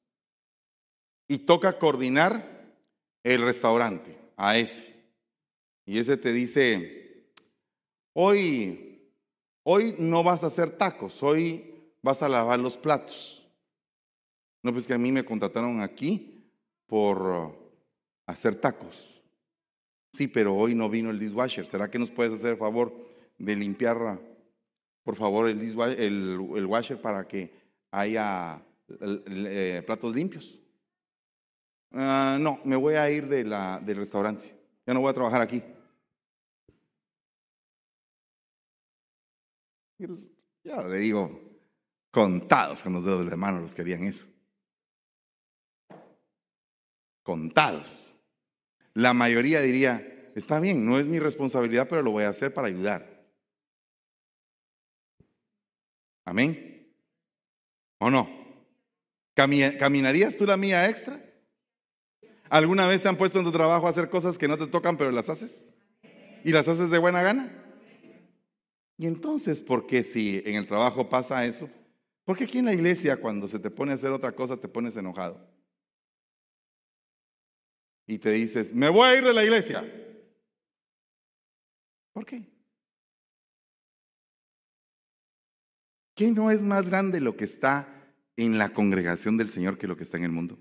Y toca coordinar el restaurante a ese. Y ese te dice, hoy, hoy no vas a hacer tacos, hoy vas a lavar los platos. No, pues que a mí me contrataron aquí por uh, hacer tacos. Sí, pero hoy no vino el dishwasher. ¿Será que nos puedes hacer el favor de limpiar, por favor, el, el, washer para que haya eh, platos limpios? Ah, no, me voy a ir de la, del restaurante. Ya no voy a trabajar aquí. Ya le digo, contados con los dedos de mano los que harían eso. Contados. La mayoría diría, está bien, no es mi responsabilidad, pero lo voy a hacer para ayudar. Amén. ¿O no? ¿Caminarías tú la mía extra? ¿Alguna vez te han puesto en tu trabajo a hacer cosas que no te tocan, pero las haces? ¿Y las haces de buena gana? Y entonces, ¿por qué si en el trabajo pasa eso? ¿Por qué aquí en la iglesia cuando se te pone a hacer otra cosa te pones enojado? y te dices, me voy a ir de la iglesia. ¿Por qué? ¿Qué no es más grande lo que está en la congregación del Señor que lo que está en el mundo?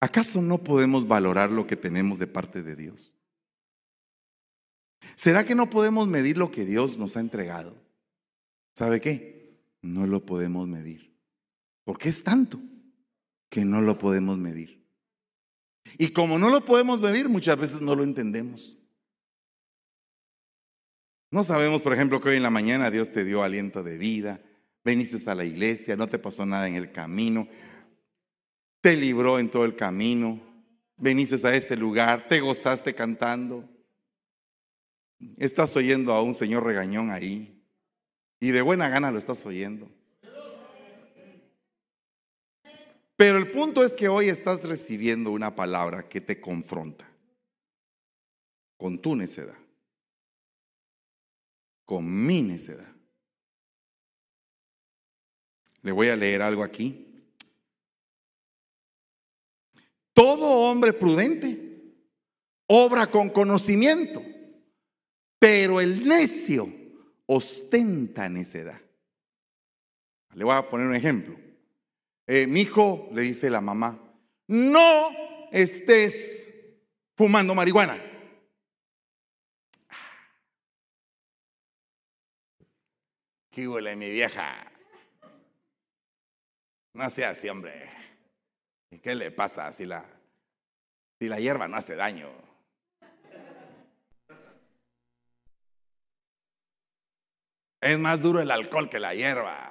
¿Acaso no podemos valorar lo que tenemos de parte de Dios? ¿Será que no podemos medir lo que Dios nos ha entregado? ¿Sabe qué? No lo podemos medir. Porque es tanto que no lo podemos medir. Y como no lo podemos medir, muchas veces no lo entendemos. No sabemos, por ejemplo, que hoy en la mañana Dios te dio aliento de vida, veniste a la iglesia, no te pasó nada en el camino, te libró en todo el camino, veniste a este lugar, te gozaste cantando, estás oyendo a un señor regañón ahí y de buena gana lo estás oyendo. Pero el punto es que hoy estás recibiendo una palabra que te confronta con tu necedad, con mi necedad. Le voy a leer algo aquí. Todo hombre prudente obra con conocimiento, pero el necio ostenta necedad. Le voy a poner un ejemplo. Eh, mi hijo, le dice la mamá, no estés fumando marihuana. ¿Qué huele mi vieja? No sea así, hombre. ¿Qué le pasa si la, si la hierba no hace daño? Es más duro el alcohol que la hierba.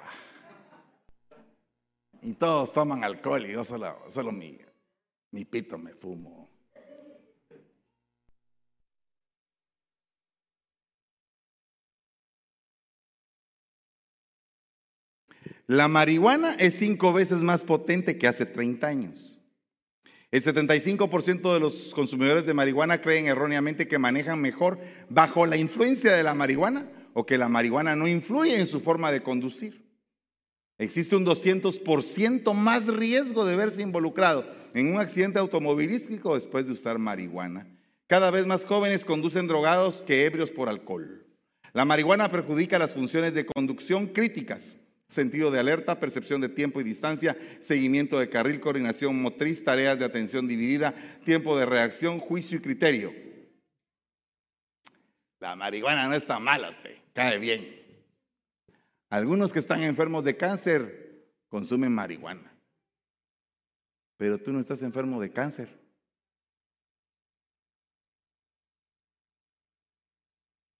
Y todos toman alcohol y yo solo, solo mi, mi pito me fumo. La marihuana es cinco veces más potente que hace 30 años. El 75% de los consumidores de marihuana creen erróneamente que manejan mejor bajo la influencia de la marihuana o que la marihuana no influye en su forma de conducir. Existe un 200% más riesgo de verse involucrado en un accidente automovilístico después de usar marihuana. Cada vez más jóvenes conducen drogados que ebrios por alcohol. La marihuana perjudica las funciones de conducción críticas, sentido de alerta, percepción de tiempo y distancia, seguimiento de carril, coordinación motriz, tareas de atención dividida, tiempo de reacción, juicio y criterio. La marihuana no está mala, usted, cae bien. Algunos que están enfermos de cáncer consumen marihuana. Pero tú no estás enfermo de cáncer.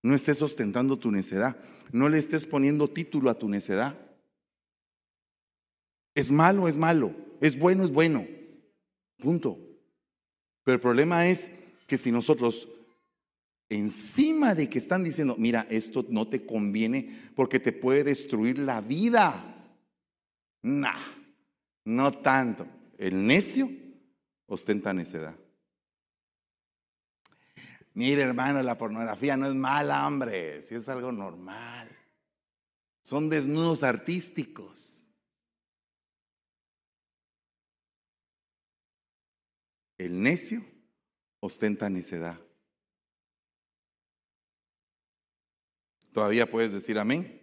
No estés ostentando tu necedad. No le estés poniendo título a tu necedad. Es malo, es malo. Es bueno, es bueno. Punto. Pero el problema es que si nosotros encima de que están diciendo, mira, esto no te conviene porque te puede destruir la vida. Nah, no tanto. El necio ostenta necedad. Mire, hermano, la pornografía no es mala, hombre, si es algo normal. Son desnudos artísticos. El necio ostenta necedad. ¿Todavía puedes decir amén?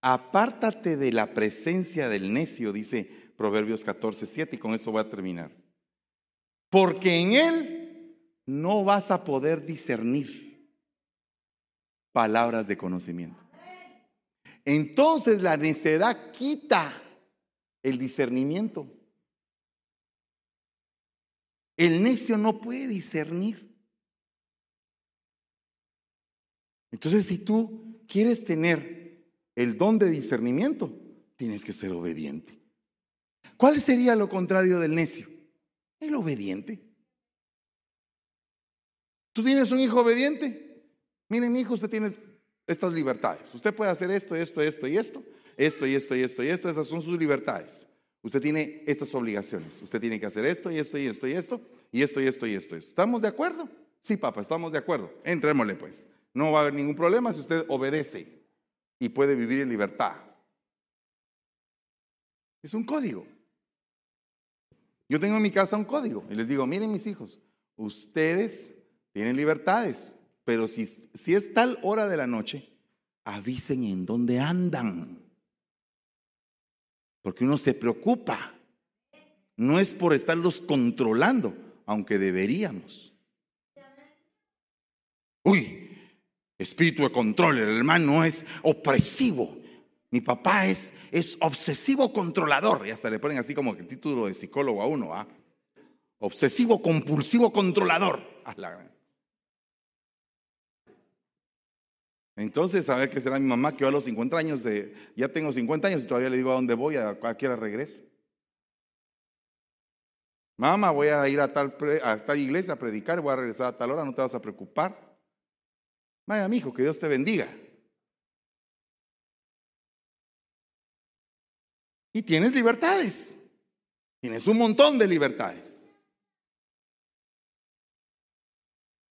Apártate de la presencia del necio, dice Proverbios 14, 7, y con esto voy a terminar. Porque en él no vas a poder discernir palabras de conocimiento. Entonces la necedad quita el discernimiento. El necio no puede discernir. Entonces, si tú quieres tener el don de discernimiento, tienes que ser obediente. ¿Cuál sería lo contrario del necio? El obediente. ¿Tú tienes un hijo obediente? Mire, mi hijo, usted tiene estas libertades. Usted puede hacer esto, esto, esto y esto, esto y esto y esto y esto. Esas son sus libertades. Usted tiene estas obligaciones. Usted tiene que hacer esto y esto y esto y esto y esto y esto y esto. ¿Estamos de acuerdo? Sí, papá, estamos de acuerdo. Entrémosle pues. No va a haber ningún problema si usted obedece y puede vivir en libertad. Es un código. Yo tengo en mi casa un código y les digo, miren mis hijos, ustedes tienen libertades, pero si, si es tal hora de la noche, avisen en dónde andan. Porque uno se preocupa. No es por estarlos controlando, aunque deberíamos. Uy, espíritu de control, el hermano es opresivo. Mi papá es, es obsesivo controlador. Y hasta le ponen así como el título de psicólogo a uno. ¿ah? Obsesivo compulsivo controlador. Entonces, a ver qué será mi mamá, que yo a los 50 años, ya tengo 50 años y todavía le digo a dónde voy, a cualquiera regreso. Mamá, voy a ir a tal, a tal iglesia a predicar, voy a regresar a tal hora, no te vas a preocupar. Vaya, mi hijo, que Dios te bendiga. Y tienes libertades. Tienes un montón de libertades.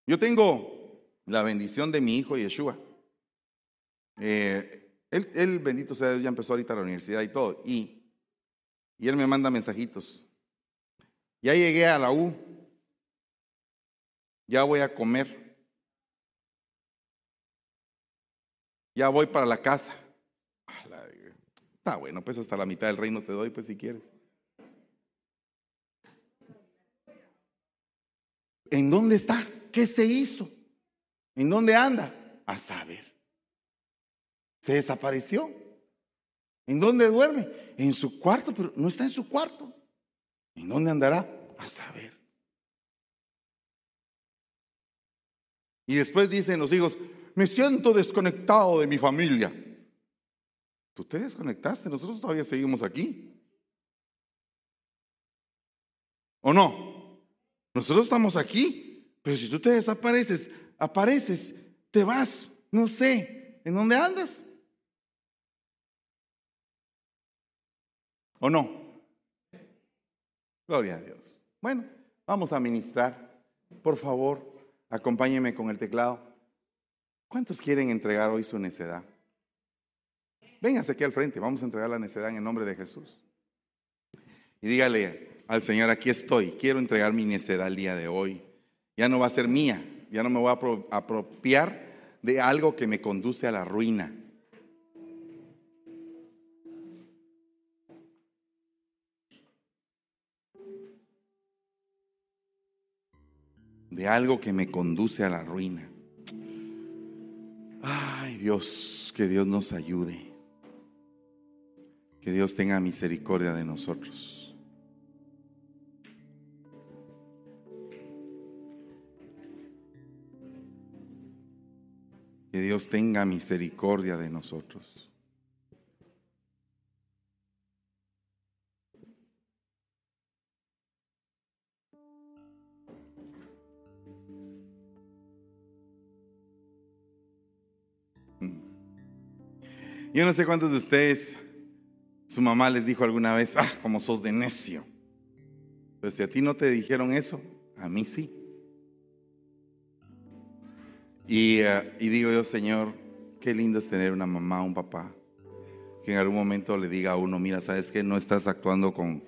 Yo tengo la bendición de mi hijo Yeshua. Eh, él, bendito sea Dios, ya empezó ahorita la universidad y todo. Y, y él me manda mensajitos. Ya llegué a la U. Ya voy a comer. Ya voy para la casa. Está bueno, pues hasta la mitad del reino te doy, pues si quieres. ¿En dónde está? ¿Qué se hizo? ¿En dónde anda? A saber. Se desapareció. ¿En dónde duerme? En su cuarto, pero no está en su cuarto. ¿En dónde andará? A saber. Y después dicen los hijos, me siento desconectado de mi familia. Tú te desconectaste, nosotros todavía seguimos aquí. ¿O no? Nosotros estamos aquí, pero si tú te desapareces, apareces, te vas, no sé, ¿en dónde andas? ¿O no? Gloria a Dios. Bueno, vamos a ministrar. Por favor, acompáñeme con el teclado. ¿Cuántos quieren entregar hoy su necedad? Véngase aquí al frente, vamos a entregar la necedad en el nombre de Jesús. Y dígale al Señor, aquí estoy, quiero entregar mi necedad el día de hoy. Ya no va a ser mía, ya no me voy a apropiar de algo que me conduce a la ruina. De algo que me conduce a la ruina. Ay Dios, que Dios nos ayude. Que Dios tenga misericordia de nosotros. Que Dios tenga misericordia de nosotros. Yo no sé cuántos de ustedes, su mamá les dijo alguna vez, ah, como sos de necio. Pero si a ti no te dijeron eso, a mí sí. Y, eh, y digo yo, Señor, qué lindo es tener una mamá, un papá, que en algún momento le diga a uno, mira, sabes que no estás actuando con,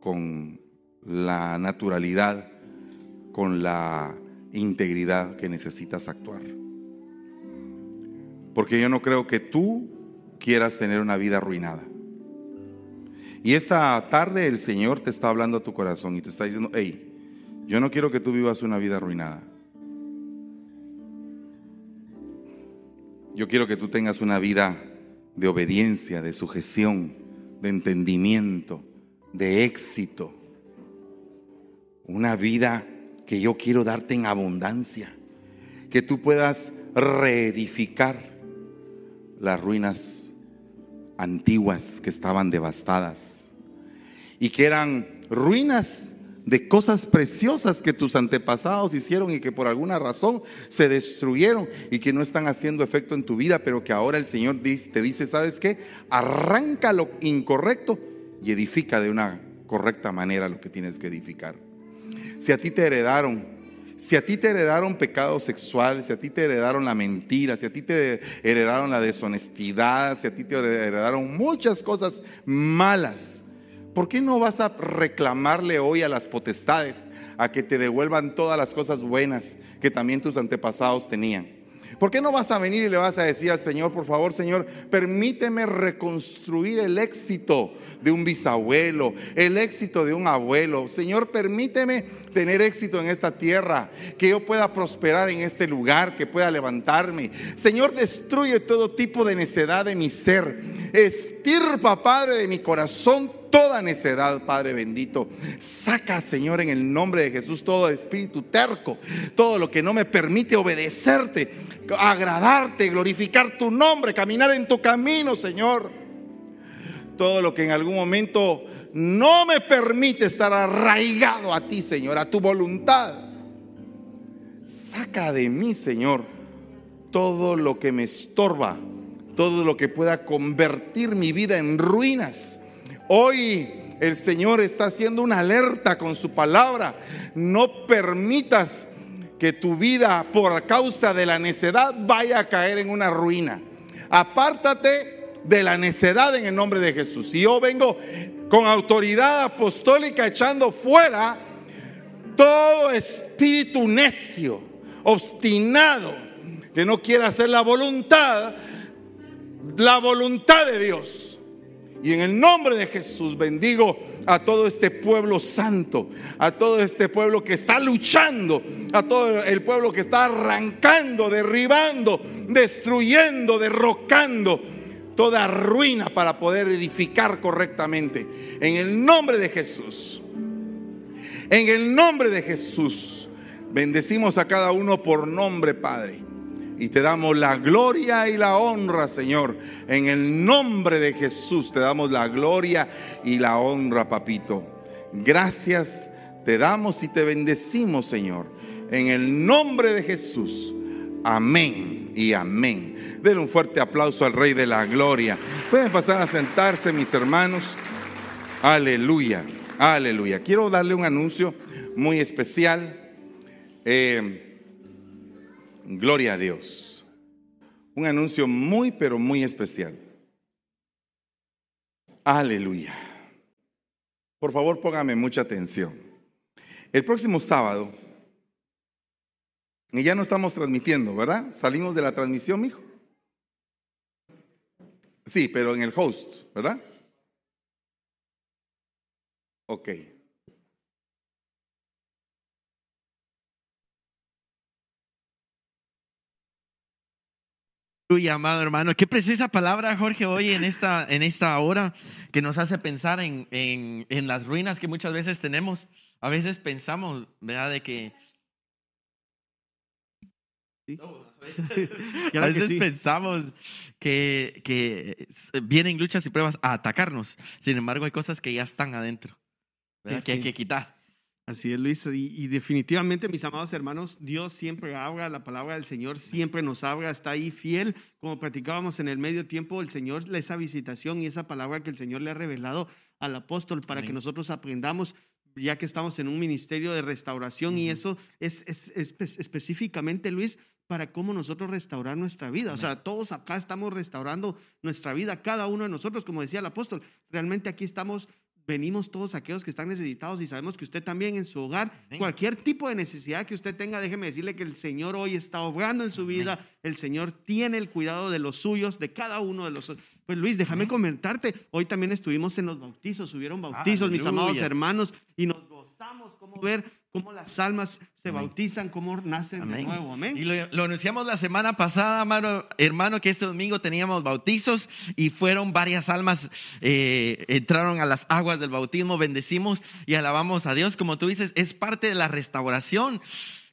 con la naturalidad, con la integridad que necesitas actuar. Porque yo no creo que tú quieras tener una vida arruinada. Y esta tarde el Señor te está hablando a tu corazón y te está diciendo, hey, yo no quiero que tú vivas una vida arruinada. Yo quiero que tú tengas una vida de obediencia, de sujeción, de entendimiento, de éxito. Una vida que yo quiero darte en abundancia. Que tú puedas reedificar las ruinas antiguas que estaban devastadas. Y que eran ruinas de cosas preciosas que tus antepasados hicieron y que por alguna razón se destruyeron y que no están haciendo efecto en tu vida, pero que ahora el Señor te dice, ¿sabes qué? Arranca lo incorrecto y edifica de una correcta manera lo que tienes que edificar. Si a ti te heredaron, si a ti te heredaron pecados sexuales, si a ti te heredaron la mentira, si a ti te heredaron la deshonestidad, si a ti te heredaron muchas cosas malas, ¿por qué no vas a reclamarle hoy a las potestades a que te devuelvan todas las cosas buenas que también tus antepasados tenían? ¿Por qué no vas a venir y le vas a decir al Señor, por favor, Señor, permíteme reconstruir el éxito de un bisabuelo, el éxito de un abuelo? Señor, permíteme tener éxito en esta tierra, que yo pueda prosperar en este lugar, que pueda levantarme. Señor, destruye todo tipo de necedad de mi ser. Estirpa, Padre, de mi corazón toda necedad, Padre bendito. Saca, Señor, en el nombre de Jesús todo espíritu terco, todo lo que no me permite obedecerte, agradarte, glorificar tu nombre, caminar en tu camino, Señor. Todo lo que en algún momento no me permite estar arraigado a ti, Señor, a tu voluntad. Saca de mí, Señor, todo lo que me estorba, todo lo que pueda convertir mi vida en ruinas Hoy el Señor está haciendo una alerta con su palabra. No permitas que tu vida por causa de la necedad vaya a caer en una ruina. Apártate de la necedad en el nombre de Jesús. Y yo vengo con autoridad apostólica echando fuera todo espíritu necio, obstinado, que no quiera hacer la voluntad, la voluntad de Dios. Y en el nombre de Jesús bendigo a todo este pueblo santo, a todo este pueblo que está luchando, a todo el pueblo que está arrancando, derribando, destruyendo, derrocando toda ruina para poder edificar correctamente. En el nombre de Jesús. En el nombre de Jesús. Bendecimos a cada uno por nombre, Padre. Y te damos la gloria y la honra, Señor. En el nombre de Jesús te damos la gloria y la honra, papito. Gracias te damos y te bendecimos, Señor. En el nombre de Jesús. Amén y amén. Denle un fuerte aplauso al Rey de la Gloria. Pueden pasar a sentarse, mis hermanos. Aleluya, aleluya. Quiero darle un anuncio muy especial. Eh, Gloria a Dios. Un anuncio muy, pero muy especial. Aleluya. Por favor, póngame mucha atención. El próximo sábado, y ya no estamos transmitiendo, ¿verdad? Salimos de la transmisión, mijo. Sí, pero en el host, ¿verdad? Ok. amado hermano. Qué precisa palabra, Jorge, hoy en esta, en esta hora que nos hace pensar en, en, las ruinas que muchas veces tenemos. A veces pensamos, ¿verdad? De que... a veces, pensamos que, que, vienen luchas y pruebas a atacarnos. Sin embargo, hay cosas que ya están adentro, que hay que quitar. Así es, Luis. Y, definitivamente, mis amados hermanos, Dios siempre habla, la palabra del Señor siempre nos habla, está ahí fiel. Como platicábamos en el medio tiempo, el Señor, esa visitación y esa palabra que el Señor le ha revelado al apóstol para que nosotros aprendamos ya que estamos en un ministerio de restauración y eso es, es- es espe- específicamente, Luis, para cómo nosotros restaurar nuestra vida. O sea, todos acá estamos restaurando nuestra vida, cada uno de nosotros, como decía el apóstol. Realmente aquí estamos, venimos todos aquellos que están necesitados y sabemos que usted también en su hogar, Amén. cualquier tipo de necesidad que usted tenga, déjeme decirle que el Señor hoy está obrando en su vida. El Señor tiene el cuidado de los suyos, de cada uno de los. Pues Luis, déjame comentarte, hoy también estuvimos en los bautizos, hubieron bautizos, mis amados hermanos, y nos gozamos como ver cómo las almas se bautizan, cómo nacen de nuevo. Amén. Y lo, lo anunciamos la semana pasada, amado hermano, que este domingo teníamos bautizos y fueron varias almas, eh, entraron a las aguas del bautismo, bendecimos y alabamos a Dios. Como tú dices, es parte de la restauración.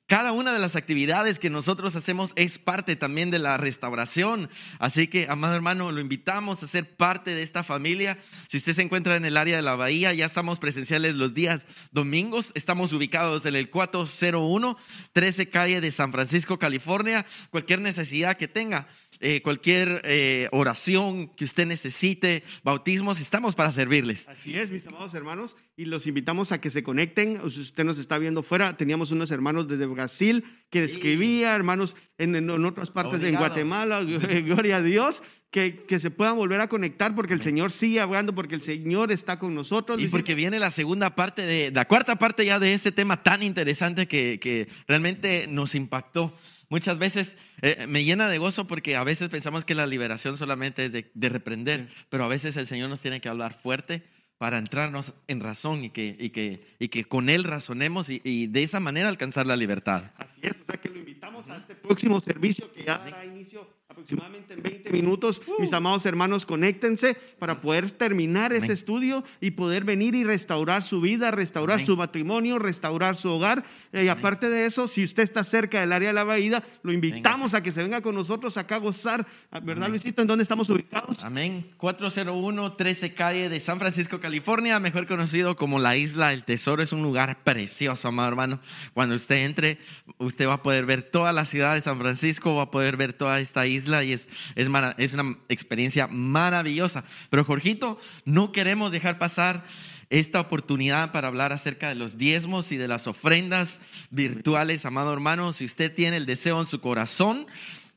Cada una de las actividades que nosotros hacemos es parte también de la restauración. Así que, amado hermano, lo invitamos a ser parte de esta familia. Si usted se encuentra en el área de la bahía, ya estamos presenciales los días domingos. Estamos ubicados en el 401 13 calle de San Francisco, California. Cualquier necesidad que tenga, eh, cualquier eh, oración que usted necesite, bautismos, estamos para servirles. Así es, mis amados hermanos, y los invitamos a que se conecten. Si usted nos está viendo fuera, teníamos unos hermanos desde Brasil que escribía, hermanos en, en- en otras partes, en Obrigado. Guatemala, gloria a Dios, que, que se puedan volver a conectar porque el Señor sigue hablando, porque el Señor está con nosotros. Y porque viene la segunda parte de, la cuarta parte ya de este tema tan interesante que, que realmente nos impactó. Muchas veces eh, me llena de gozo porque a veces pensamos que la liberación solamente es de, de reprender, pero a veces el Señor nos tiene que hablar fuerte para entrarnos en razón y que, y que, y que con Él razonemos y, y de esa manera alcanzar la libertad. Así es, o sea que lo invitamos a este próximo servicio que ya dará inicio aproximadamente en 20 minutos. Mis amados hermanos, conéctense para poder terminar ese estudio y poder venir y restaurar su vida, restaurar Amén. su matrimonio, restaurar su hogar. Eh, y aparte de eso, si usted está cerca del área de la bahía, lo invitamos a que se venga con nosotros acá a gozar. ¿Verdad, Luisito? ¿En dónde estamos ubicados? Amén. 401 13 calle de San Francisco, California, mejor conocido como la Isla del Tesoro. Es un lugar precioso, amado hermano. Cuando usted entre, usted va a poder ver toda la ciudad de San Francisco, va a poder ver toda esta isla y es, es, es una experiencia maravillosa. Pero, Jorgito, no queremos dejar pasar esta oportunidad para hablar acerca de los diezmos y de las ofrendas virtuales, amado hermano. Si usted tiene el deseo en su corazón,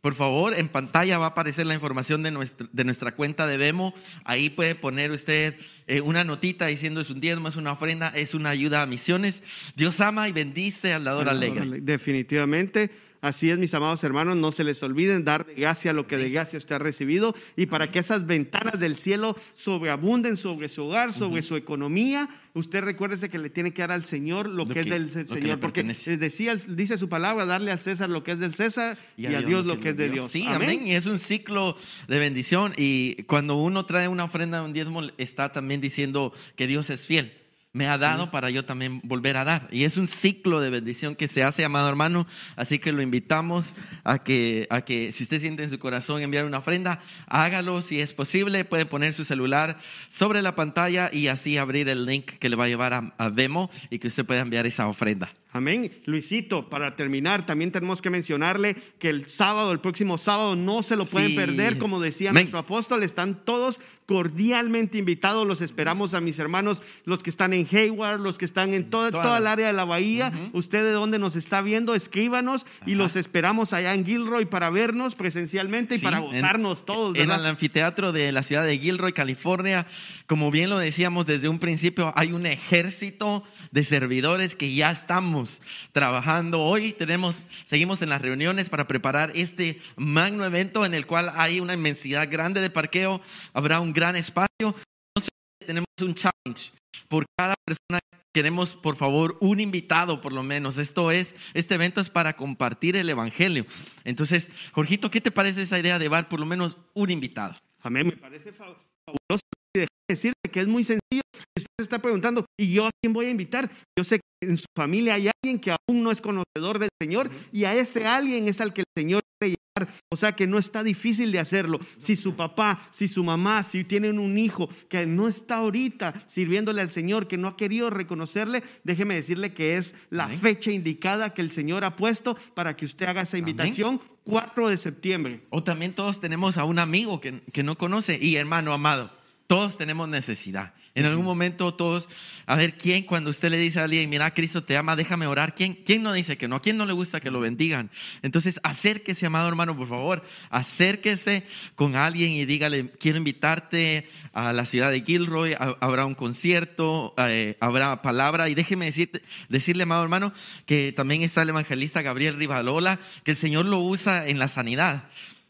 por favor, en pantalla va a aparecer la información de nuestra, de nuestra cuenta de Vemo. Ahí puede poner usted eh, una notita diciendo es un diezmo, es una ofrenda, es una ayuda a misiones. Dios ama y bendice al dador alegre. Definitivamente. Así es, mis amados hermanos, no se les olviden dar de gracia lo que de gracia usted ha recibido y para que esas ventanas del cielo sobreabunden sobre su hogar, sobre su economía, usted recuérdese que le tiene que dar al Señor lo, Lo que, es del Señor, porque pertenece. decía, dice su palabra, darle al César lo que es del César y, a Dios lo que es de Dios. Sí, amén. Y es un ciclo de bendición. Y cuando uno trae una ofrenda, un diezmo, está también diciendo que Dios es fiel. Me ha dado para yo también volver a dar. Y es un ciclo de bendición que se hace, amado hermano. Así que lo invitamos a que, a que si usted siente en su corazón enviar una ofrenda, hágalo si es posible. Puede poner su celular sobre la pantalla y así abrir el link que le va a llevar a, a Vemo y que usted pueda enviar esa ofrenda. Amén. Luisito, para terminar, también tenemos que mencionarle que el sábado, el próximo sábado, no se lo pueden Sí. perder. Como decía Amén. nuestro apóstol, están todos cordialmente invitados. Los esperamos a mis hermanos, los que están en Hayward, los que están en toda, Toda toda la- el área de la bahía. Usted de dónde nos está viendo, escríbanos y los esperamos allá en Gilroy para vernos presencialmente y para en- gozarnos todos. En el anfiteatro de la ciudad de Gilroy, California, como bien lo decíamos desde un principio, hay un ejército de servidores que ya estamos trabajando. Hoy tenemos, seguimos en las reuniones para preparar este magno evento en el cual hay una inmensidad grande de parqueo, habrá un gran espacio. Entonces, tenemos un challenge por cada persona. Queremos, por favor, un invitado, por lo menos. Esto es, este evento es para compartir el evangelio. Entonces, Jorgito, ¿qué te parece esa idea de llevar por lo menos un invitado? Amén, me parece fa- fabuloso. Decirle que es muy sencillo. Usted se está preguntando, ¿y yo a quién voy a invitar? Yo sé que en su familia hay alguien que aún no es conocedor del Señor y a ese alguien es al que el Señor quiere llevar. O sea que no está difícil de hacerlo. Si su papá, si su mamá, si tienen un hijo que no está ahorita sirviéndole al Señor, que no ha querido reconocerle, déjeme decirle que es la Amén. fecha indicada que el Señor ha puesto para que usted haga esa invitación, 4 de septiembre. O también todos tenemos a un amigo que, que no conoce y hermano amado. Todos tenemos necesidad. En algún momento todos, a ver, ¿quién cuando usted le dice a alguien, mira, Cristo te ama, déjame orar? ¿Quién, ¿Quién no dice que no? ¿A quién no le gusta que lo bendigan? Entonces, acérquese, amado hermano, por favor, acérquese con alguien y dígale, quiero invitarte a la ciudad de Gilroy, ha- habrá un concierto, eh, habrá palabra. Y déjeme decirte, decirle, amado hermano, que también está el evangelista Gabriel Rivalola, que el Señor lo usa en la sanidad.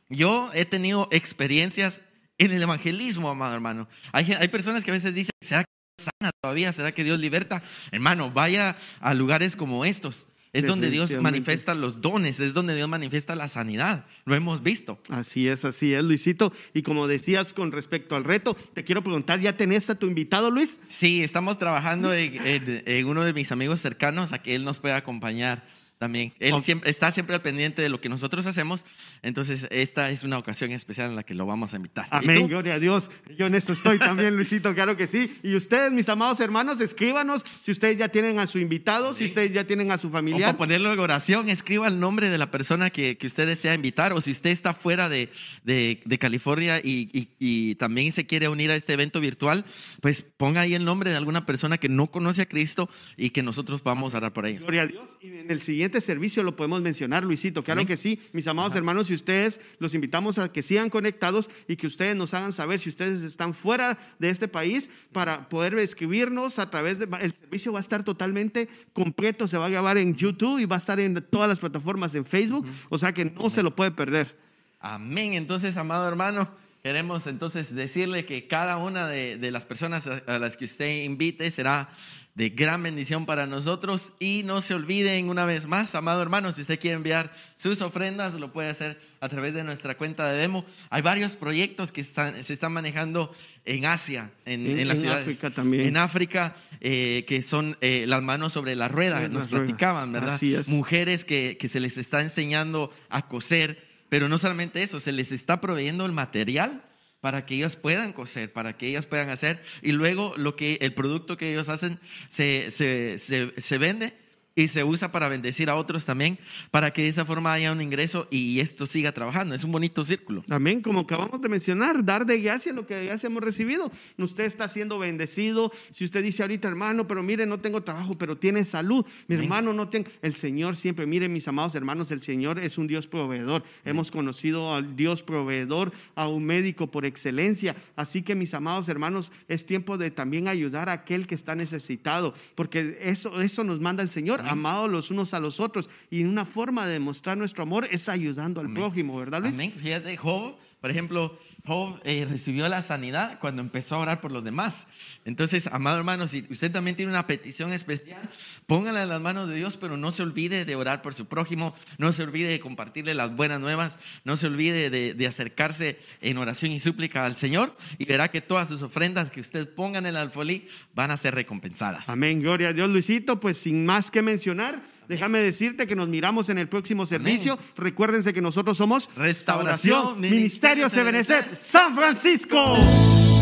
Yo he tenido experiencias en el evangelismo, amado hermano. Hay, hay personas que a veces dicen, ¿será que Dios sana todavía? ¿Será que Dios liberta? Hermano, vaya a lugares como estos. Es donde Dios manifiesta los dones, es donde Dios manifiesta la sanidad. Lo hemos visto. Así es, así es, Luisito. Y como decías con respecto al reto, te quiero preguntar, ¿ya tenés a tu invitado, Luis? Sí, estamos trabajando en, en- en uno de mis amigos cercanos a que él nos pueda acompañar también. Él Ok. siempre, está siempre al pendiente de lo que nosotros hacemos. Entonces, esta es una ocasión especial en la que lo vamos a invitar. ¿Y Amén, gloria a Dios. Yo en eso estoy también, Luisito, claro que sí. Y ustedes, mis amados hermanos, escríbanos si ustedes ya tienen a su invitado, si ustedes ya tienen a su O familiar. para ponerlo en oración, escriba el nombre de la persona que, que usted desea invitar. O si usted está fuera de, de- de California y, y- y también se quiere unir a este evento virtual, pues ponga ahí el nombre de alguna persona que no conoce a Cristo y que nosotros vamos a orar por ellos. Gloria a Dios. Y en el siguiente servicio lo podemos mencionar, Luisito. Claro Amén. que sí, mis amados hermanos, y ustedes los invitamos a que sigan conectados y que ustedes nos hagan saber si ustedes están fuera de este país para poder escribirnos a través de... El servicio va a estar totalmente completo, se va a grabar en YouTube y va a estar en todas las plataformas en Facebook, o sea que no se lo puede perder. Amén. Entonces, amado hermano, queremos entonces decirle que cada una de, de las personas a las que usted invite será de gran bendición para nosotros. Y no se olviden una vez más, amado hermano, si usted quiere enviar sus ofrendas, lo puede hacer a través de nuestra cuenta de demo. Hay varios proyectos que están- se están manejando en Asia, en, En- en las en ciudades. África también. En África, eh, que son eh, las manos sobre la rueda, nos platicaban, ¿verdad? Así es. mujeres que, que se les está enseñando a coser, pero no solamente eso, se les está proveyendo el material para que ellas puedan coser, para que ellas puedan hacer, y luego lo que el producto que ellos hacen se, se, se, se vende y se usa para bendecir a otros también, para que de esa forma haya un ingreso y esto siga trabajando. Es un bonito círculo. Amén, como acabamos de mencionar, dar de gracia lo que gracia hemos recibido. Usted está siendo bendecido. Si usted dice ahorita, hermano, pero mire, no tengo trabajo, pero tiene salud. Mi hermano no tiene. El Señor siempre, miren, mis amados hermanos, el Señor es un Dios proveedor. Hemos conocido al Dios proveedor, a un médico por excelencia. Así que, mis amados hermanos, es tiempo de también ayudar a aquel que está necesitado, porque eso, eso nos manda el Señor, amados los unos a los otros. Y una forma de demostrar nuestro amor es ayudando al prójimo, ¿verdad, Luis? Amén. Fíjate, Job, por ejemplo, Job eh, recibió la sanidad cuando empezó a orar por los demás. Entonces, amado hermano, si usted también tiene una petición especial, póngala en las manos de Dios, pero no se olvide de orar por su prójimo, no se olvide de compartirle las buenas nuevas, no se olvide de, de acercarse en oración y súplica al Señor y verá que todas sus ofrendas que usted ponga en el alfolí van a ser recompensadas. Amén, gloria a Dios, Luisito. Pues sin más que mencionar, déjame decirte que nos miramos en el próximo servicio. Recuérdense que nosotros somos Restauración, Ministerios Ministerio Ebenezer, San Francisco.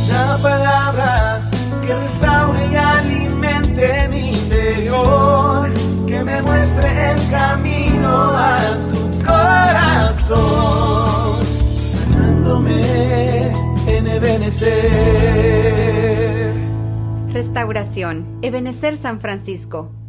La palabra que restaure y alimente mi interior, que me muestre el camino a tu corazón, sanándome en Ebenecer. Restauración. Ebenecer San Francisco.